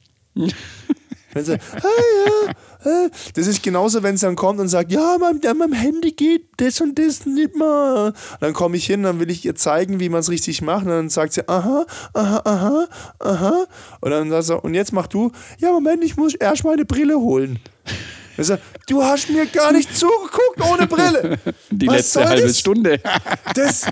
Speaker 1: Wenn sie, ah, ja, äh, das ist genauso, wenn sie dann kommt und sagt, ja, mein, ja, meinem Handy geht das und das nicht mehr. Dann komme ich hin, dann will ich ihr zeigen, wie man es richtig macht. Und dann sagt sie, aha, aha, aha, aha. Und dann sagt sie, und jetzt mach du, ja, Moment, ich muss erst meine Brille holen. Ich sag, du hast mir gar nicht zugeguckt ohne Brille.
Speaker 2: Die
Speaker 1: Was
Speaker 2: letzte halbe
Speaker 1: das?
Speaker 2: Stunde.
Speaker 1: Das,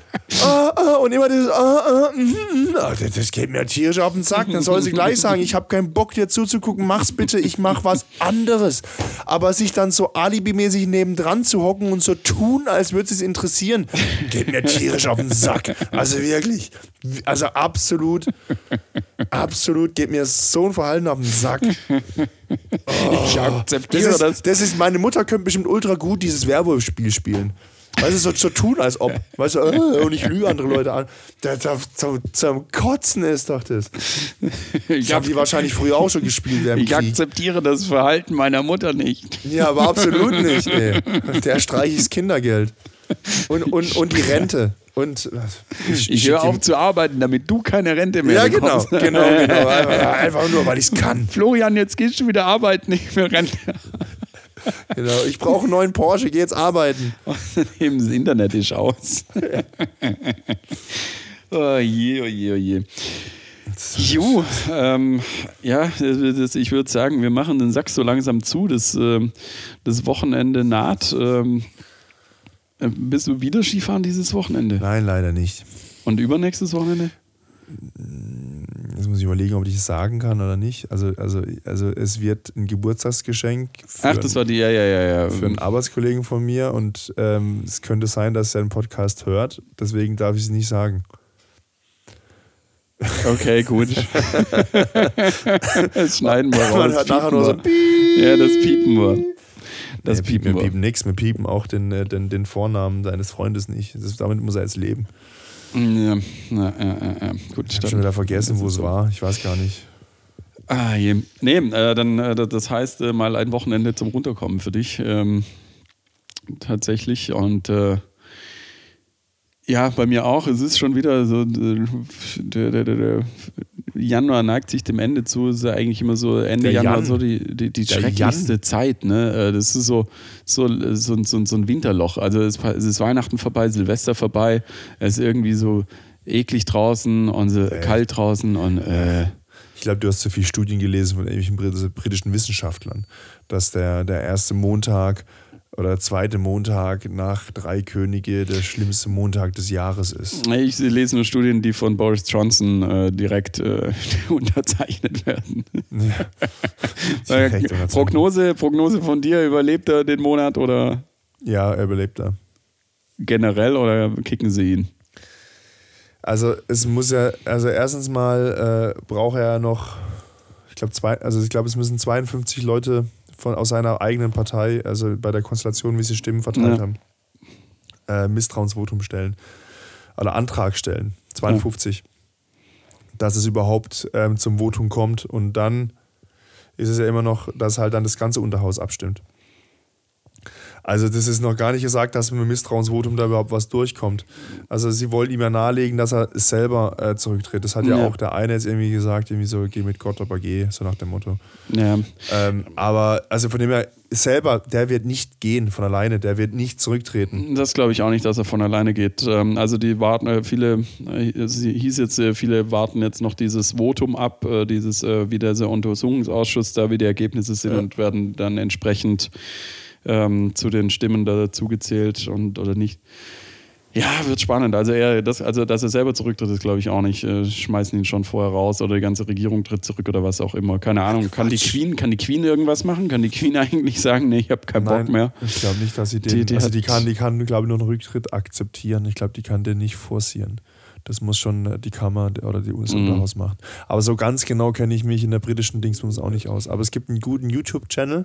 Speaker 1: ah, ah, und immer das, ah, mm, das, das geht mir tierisch auf den Sack. Dann soll sie gleich sagen, ich habe keinen Bock dir zuzugucken, mach's bitte, ich mach was anderes. Aber sich dann so alibimäßig nebendran zu hocken und so tun, als würde es interessieren, geht mir tierisch auf den Sack. Also wirklich, also absolut, absolut geht mir so ein Verhalten auf den Sack.
Speaker 2: Ich akzeptiere
Speaker 1: Das
Speaker 2: das.
Speaker 1: ist, das ist, meine Mutter könnte bestimmt ultra gut dieses Werwolf-Spiel spielen. Weißt du, so, so tun, als ob. Weißt du, äh, und ich lüge andere Leute an. Da, da, zum, zum Kotzen ist doch das.
Speaker 2: Ich,
Speaker 1: habe die wahrscheinlich früher auch schon gespielt
Speaker 2: ich
Speaker 1: Krieg.
Speaker 2: akzeptiere das Verhalten meiner Mutter nicht.
Speaker 1: Ja, aber absolut nicht, ey. Der streiche ich das Kindergeld. Und, und, und die Rente. Und äh,
Speaker 2: Ich höre auf zu arbeiten, damit du keine Rente mehr
Speaker 1: Ja, genau, genau, genau. Einfach, einfach nur, weil ich es kann.
Speaker 2: Florian, jetzt gehst du wieder arbeiten, nicht für Rente.
Speaker 1: Genau. Ich brauche einen neuen Porsche, geh jetzt arbeiten.
Speaker 2: Außerdem das Internet ist aus. oh je, oh je, oh je. Jo, ähm, ja, das, ich würde sagen, wir machen den Sack so langsam zu. Das, ähm, das Wochenende naht. Ähm, äh, bist du wieder Skifahren dieses Wochenende?
Speaker 1: Nein, leider nicht.
Speaker 2: Und übernächstes Wochenende?
Speaker 1: Jetzt muss ich überlegen, ob ich es sagen kann oder nicht. Also, also, also es wird ein Geburtstagsgeschenk für,
Speaker 2: Ach, das war die, ja, ja, ja, ja.
Speaker 1: für einen Arbeitskollegen von mir und ähm, es könnte sein, dass er den Podcast hört. Deswegen darf ich es nicht sagen.
Speaker 2: Okay, gut. das schneiden wir raus.
Speaker 1: Man hört nachher nur so.
Speaker 2: Ja, das piepen wir. Das
Speaker 1: Nee,
Speaker 2: piepen
Speaker 1: wir piepen nichts. Wir piepen auch den, äh, den, den Vornamen deines Freundes nicht. Das, damit muss er jetzt leben.
Speaker 2: Ja, na, ja, ja, ja. Gut,
Speaker 1: Ich habe schon wieder vergessen, wo es war. Ich weiß gar nicht.
Speaker 2: Ah, je. Nee, äh, dann, äh, das heißt, äh, mal ein Wochenende zum Runterkommen für dich. Ähm, tatsächlich. Und äh, ja, bei mir auch. Es ist schon wieder so, äh, der, der, der Januar neigt sich dem Ende zu, ist ja eigentlich immer so Ende
Speaker 1: Der
Speaker 2: Januar
Speaker 1: Jan.
Speaker 2: so die, die, die schrecklichste Zeit. Ne? Äh, Das ist so, so, so, so, so ein Winterloch. Also es ist- es ist Weihnachten vorbei, Silvester vorbei, es ist irgendwie so eklig draußen und so kalt draußen und äh,
Speaker 1: Ich glaube, du hast zu viel Studien gelesen von irgendwelchen brit- britischen Wissenschaftlern, dass der, der erste Montag oder der zweite Montag nach Drei Könige der schlimmste Montag des Jahres ist.
Speaker 2: ich lese nur Studien, die von Boris Johnson äh, direkt äh, unterzeichnet werden. Äh,
Speaker 1: Direkt unterzeichnet.
Speaker 2: Prognose, Prognose von dir, überlebt er den Monat oder
Speaker 1: Ja, er überlebt er.
Speaker 2: generell oder kicken sie ihn?
Speaker 1: Also es muss ja, also erstens mal äh, braucht er ja noch, ich glaube zwei, also ich glaube es müssen 52 Leute von aus seiner eigenen Partei, also bei der Konstellation, wie sie Stimmen verteilt
Speaker 2: Ja.
Speaker 1: haben, äh, Misstrauensvotum stellen oder Antrag stellen, 52, dass es überhaupt ähm, zum Votum kommt und dann ist es ja immer noch, dass halt dann das ganze Unterhaus abstimmt. Also das ist noch gar nicht gesagt, dass mit dem Misstrauensvotum da überhaupt was durchkommt. Also sie wollten ihm ja nahelegen, dass er selber äh, zurücktritt. Das hat ja.
Speaker 2: Ja.
Speaker 1: auch der eine jetzt irgendwie gesagt, irgendwie so, geh mit Gott, aber geh, so nach dem Motto.
Speaker 2: Ja.
Speaker 1: Ähm, aber also von dem her, selber, der wird nicht gehen von alleine, der wird nicht zurücktreten.
Speaker 2: Das glaube ich auch nicht, dass er von alleine geht. Ähm, Also die warten, äh, viele, äh, hieß jetzt, äh, viele warten jetzt noch dieses Votum ab, dieses, wie dieser Untersuchungsausschuss da, wie die Ergebnisse sind
Speaker 1: Ja.
Speaker 2: und werden dann entsprechend ähm, zu den Stimmen dazu gezählt und oder nicht. Ja, wird spannend. Also er, das, also dass er selber zurücktritt, ist glaube ich auch nicht. Äh, schmeißen ihn schon vorher raus oder die ganze Regierung tritt zurück oder was auch immer. Keine Ahnung. Kann die Queen, kann die Queen irgendwas machen? Kann die Queen eigentlich sagen, nee, ich habe keinen Bock mehr?
Speaker 1: ich glaube nicht, dass sie den,
Speaker 2: Die- die
Speaker 1: also die kann, die kann, glaube ich, nur einen Rücktritt akzeptieren. Ich glaube, die kann den nicht forcieren. Das muss schon äh, die Kammer oder die das
Speaker 2: Mhm.
Speaker 1: Unterhaus machen. Aber so ganz genau kenne ich mich in der britischen Dingsbums auch nicht aus. Aber es gibt einen guten YouTube-Channel,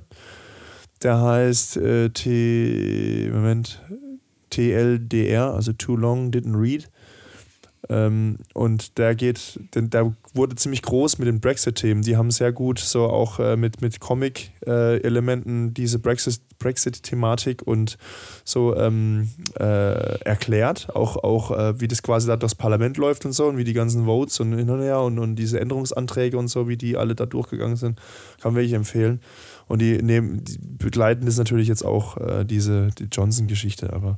Speaker 1: der heißt äh, T. Moment. TLDR, also Too Long Didn't Read. Ähm, und der geht, denn der wurde ziemlich groß mit den Brexit-Themen. Die haben sehr gut so auch äh, mit, mit Comic-Elementen diese Brexit- Brexit-Thematik und so ähm, äh, erklärt. Auch, auch äh, wie das quasi da durchs Parlament läuft und so und wie die ganzen Votes und hin und her und, und diese Änderungsanträge und so, wie die alle da durchgegangen sind. Kann wirklich empfehlen. Und die, nehmen, die begleiten das natürlich jetzt auch äh, diese die Johnson-Geschichte, aber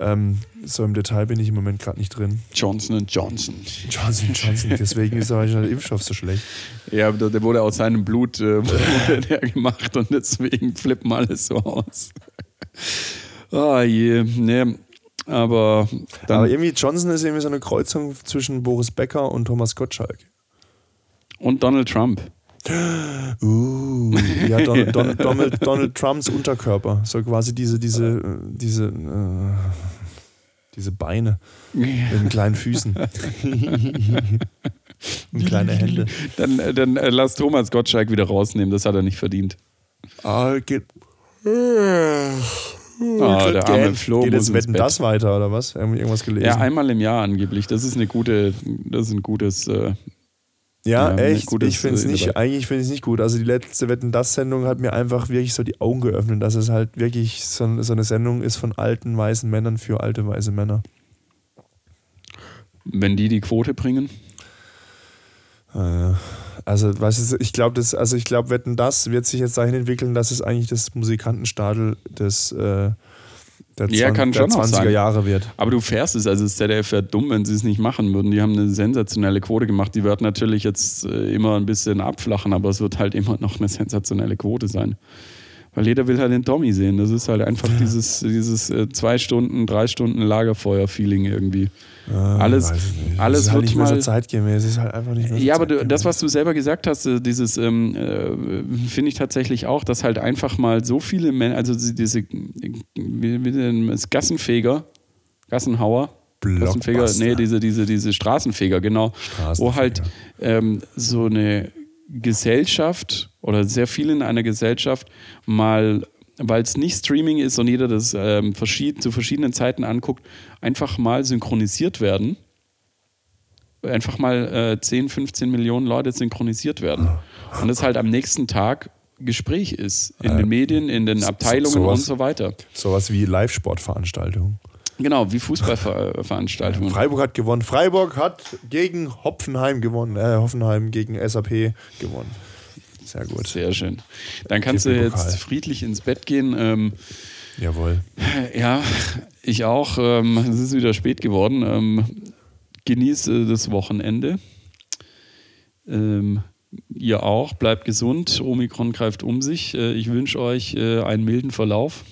Speaker 1: ähm, so im Detail bin ich im Moment gerade nicht drin.
Speaker 2: Johnson Johnson.
Speaker 1: Johnson Johnson, deswegen ist der Impfstoff so schlecht.
Speaker 2: Ja, der, der wurde aus seinem Blut äh, der gemacht und deswegen flippen alles so aus. Ah je, nee, aber dann
Speaker 1: aber irgendwie Johnson ist irgendwie so eine Kreuzung zwischen Boris Becker und Thomas Gottschalk.
Speaker 2: und Donald Trump.
Speaker 1: Uh, ja, Donald, Donald, Donald, Donald Trumps Unterkörper. So quasi diese, diese, diese, äh, diese Beine mit den kleinen Füßen. und kleine Hände.
Speaker 2: Dann, äh, dann äh, lass Thomas Gottschalk wieder rausnehmen, das hat er nicht verdient.
Speaker 1: Ah, geht.
Speaker 2: Ah, der arme Flo
Speaker 1: Geht jetzt Wetten das weiter oder was? Irgendwas gelesen?
Speaker 2: Ja, einmal im Jahr angeblich. Das ist eine gute, das ist ein gutes. Äh,
Speaker 1: Ja,
Speaker 2: Ja,
Speaker 1: echt.
Speaker 2: gutes,
Speaker 1: ich finde es
Speaker 2: äh,
Speaker 1: nicht,
Speaker 2: dabei.
Speaker 1: eigentlich finde ich es nicht gut. Also die letzte Wetten das Sendung hat mir einfach wirklich so die Augen geöffnet, dass es halt wirklich so, so eine Sendung ist von alten weißen Männern für alte weiße Männer.
Speaker 2: wenn die die Quote bringen.
Speaker 1: Äh, Also, weißt du, ich glaube, das, also ich glaube, Wetten das wird sich jetzt dahin entwickeln, dass es eigentlich das Musikantenstadel des äh, der,
Speaker 2: Ja,
Speaker 1: 20,
Speaker 2: kann
Speaker 1: der
Speaker 2: schon auch
Speaker 1: 20er
Speaker 2: sein.
Speaker 1: Jahre wird.
Speaker 2: Aber du fährst es, also das ZDF wäre dumm, wenn sie es nicht machen würden. Die haben eine sensationelle Quote gemacht. Die wird natürlich jetzt äh, immer ein bisschen abflachen, aber es wird halt immer noch eine sensationelle Quote sein. Weil jeder will halt den Tommy sehen. Das ist halt einfach dieses, dieses äh, zwei Stunden, drei Stunden Lagerfeuer-Feeling irgendwie. alles
Speaker 1: nicht.
Speaker 2: alles
Speaker 1: das ist halt
Speaker 2: wird
Speaker 1: nicht mehr so
Speaker 2: mal-
Speaker 1: zeitgemäß. Es ist halt einfach nicht mehr so
Speaker 2: Ja, aber du, das, was du selber gesagt hast, äh, dieses ähm, äh, finde ich tatsächlich auch, dass halt einfach mal so viele Männer, also diese, wie, wie das Gassenfeger, Gassenhauer, Gassenfeger, nee, diese, diese, diese Straßenfeger, genau, wo halt ähm, so eine Gesellschaft oder sehr viele in einer Gesellschaft mal, weil es nicht Streaming ist und jeder das ähm, verschied zu verschiedenen Zeiten anguckt, einfach mal synchronisiert werden. Einfach mal äh, 10, 15 Millionen Leute synchronisiert werden. Und es halt am nächsten Tag Gespräch ist. In den Medien, in den Abteilungen
Speaker 1: sowas-
Speaker 2: und so weiter.
Speaker 1: Sowas wie Live-Sportveranstaltungen.
Speaker 2: Genau, wie Fußballveranstaltungen.
Speaker 1: Freiburg hat gewonnen. Freiburg hat gegen Hoffenheim gewonnen. Äh, Hoffenheim gegen SAP gewonnen. Sehr gut.
Speaker 2: Sehr schön. Dann kannst du jetzt friedlich ins Bett gehen. Ähm,
Speaker 1: Jawohl.
Speaker 2: Ja, ich auch. Ähm, es ist wieder spät geworden. Ähm, genieße das Wochenende. Ähm, ihr auch. Bleibt gesund. Omikron greift um sich. Äh, ich wünsche euch äh, einen milden Verlauf.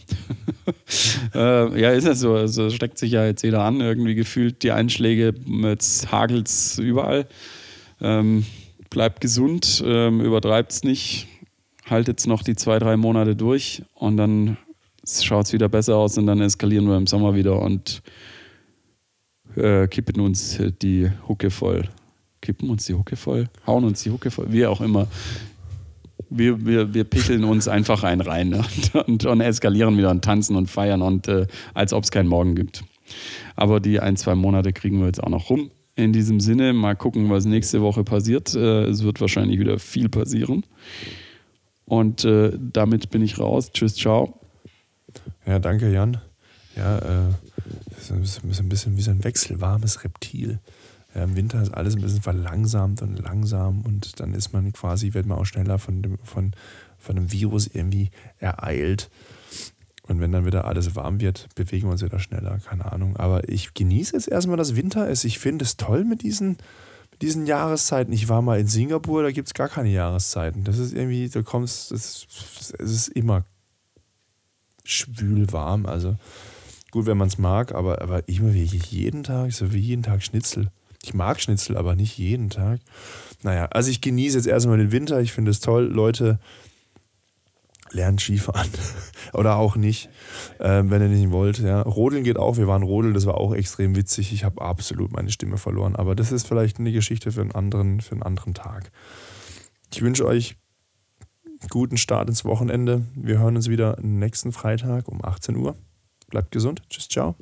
Speaker 2: äh, ja, ist ja so. Also steckt sich ja jetzt jeder an. Irgendwie gefühlt die Einschläge. Jetzt hagelt es überall. Ähm, bleibt gesund. Ähm, Übertreibt es nicht. Haltet noch die zwei, drei Monate durch und dann schaut es wieder besser aus und dann eskalieren wir im Sommer wieder und äh, kippen uns die Hucke voll. Kippen uns die Hucke voll? Hauen uns die Hucke voll? Wie auch immer wir, wir, wir picheln uns einfach ein rein und, und, und eskalieren wieder und tanzen und feiern und äh, als ob es keinen Morgen gibt. Aber die ein, zwei Monate kriegen wir jetzt auch noch rum. In diesem Sinne, mal gucken, was nächste Woche passiert. Äh, es wird wahrscheinlich wieder viel passieren. Und äh, damit bin ich raus. Tschüss, ciao.
Speaker 1: Ja, danke, Jan. Ja, äh, das ist ein bisschen wie so ein wechselwarmes Reptil. Im Winter ist alles ein bisschen verlangsamt und langsam und dann ist man quasi, wird man auch schneller von dem, von, von dem Virus irgendwie ereilt. Und wenn dann wieder alles warm wird, bewegen wir uns wieder schneller, keine Ahnung. Aber ich genieße jetzt erstmal, dass Winter ist. Ich finde es toll mit diesen, mit diesen Jahreszeiten. Ich war mal in Singapur, da gibt es gar keine Jahreszeiten. Das ist irgendwie, du kommst, es ist immer schwül warm. Also gut, wenn man es mag, aber, aber immer wie jeden Tag, so wie jeden Tag Schnitzel. Ich mag Schnitzel, aber nicht jeden Tag. Naja, also ich genieße jetzt erstmal den Winter. Ich finde es toll. Leute, lernt Skifahren. Oder auch nicht, äh, wenn ihr nicht wollt. Ja. Rodeln geht auch. Wir waren rodeln, das war auch extrem witzig. Ich habe absolut meine Stimme verloren. Aber das ist vielleicht eine Geschichte für einen anderen, für einen anderen Tag. Ich wünsche euch guten Start ins Wochenende. Wir hören uns wieder nächsten Freitag um 18 Uhr. Bleibt gesund. Tschüss, ciao.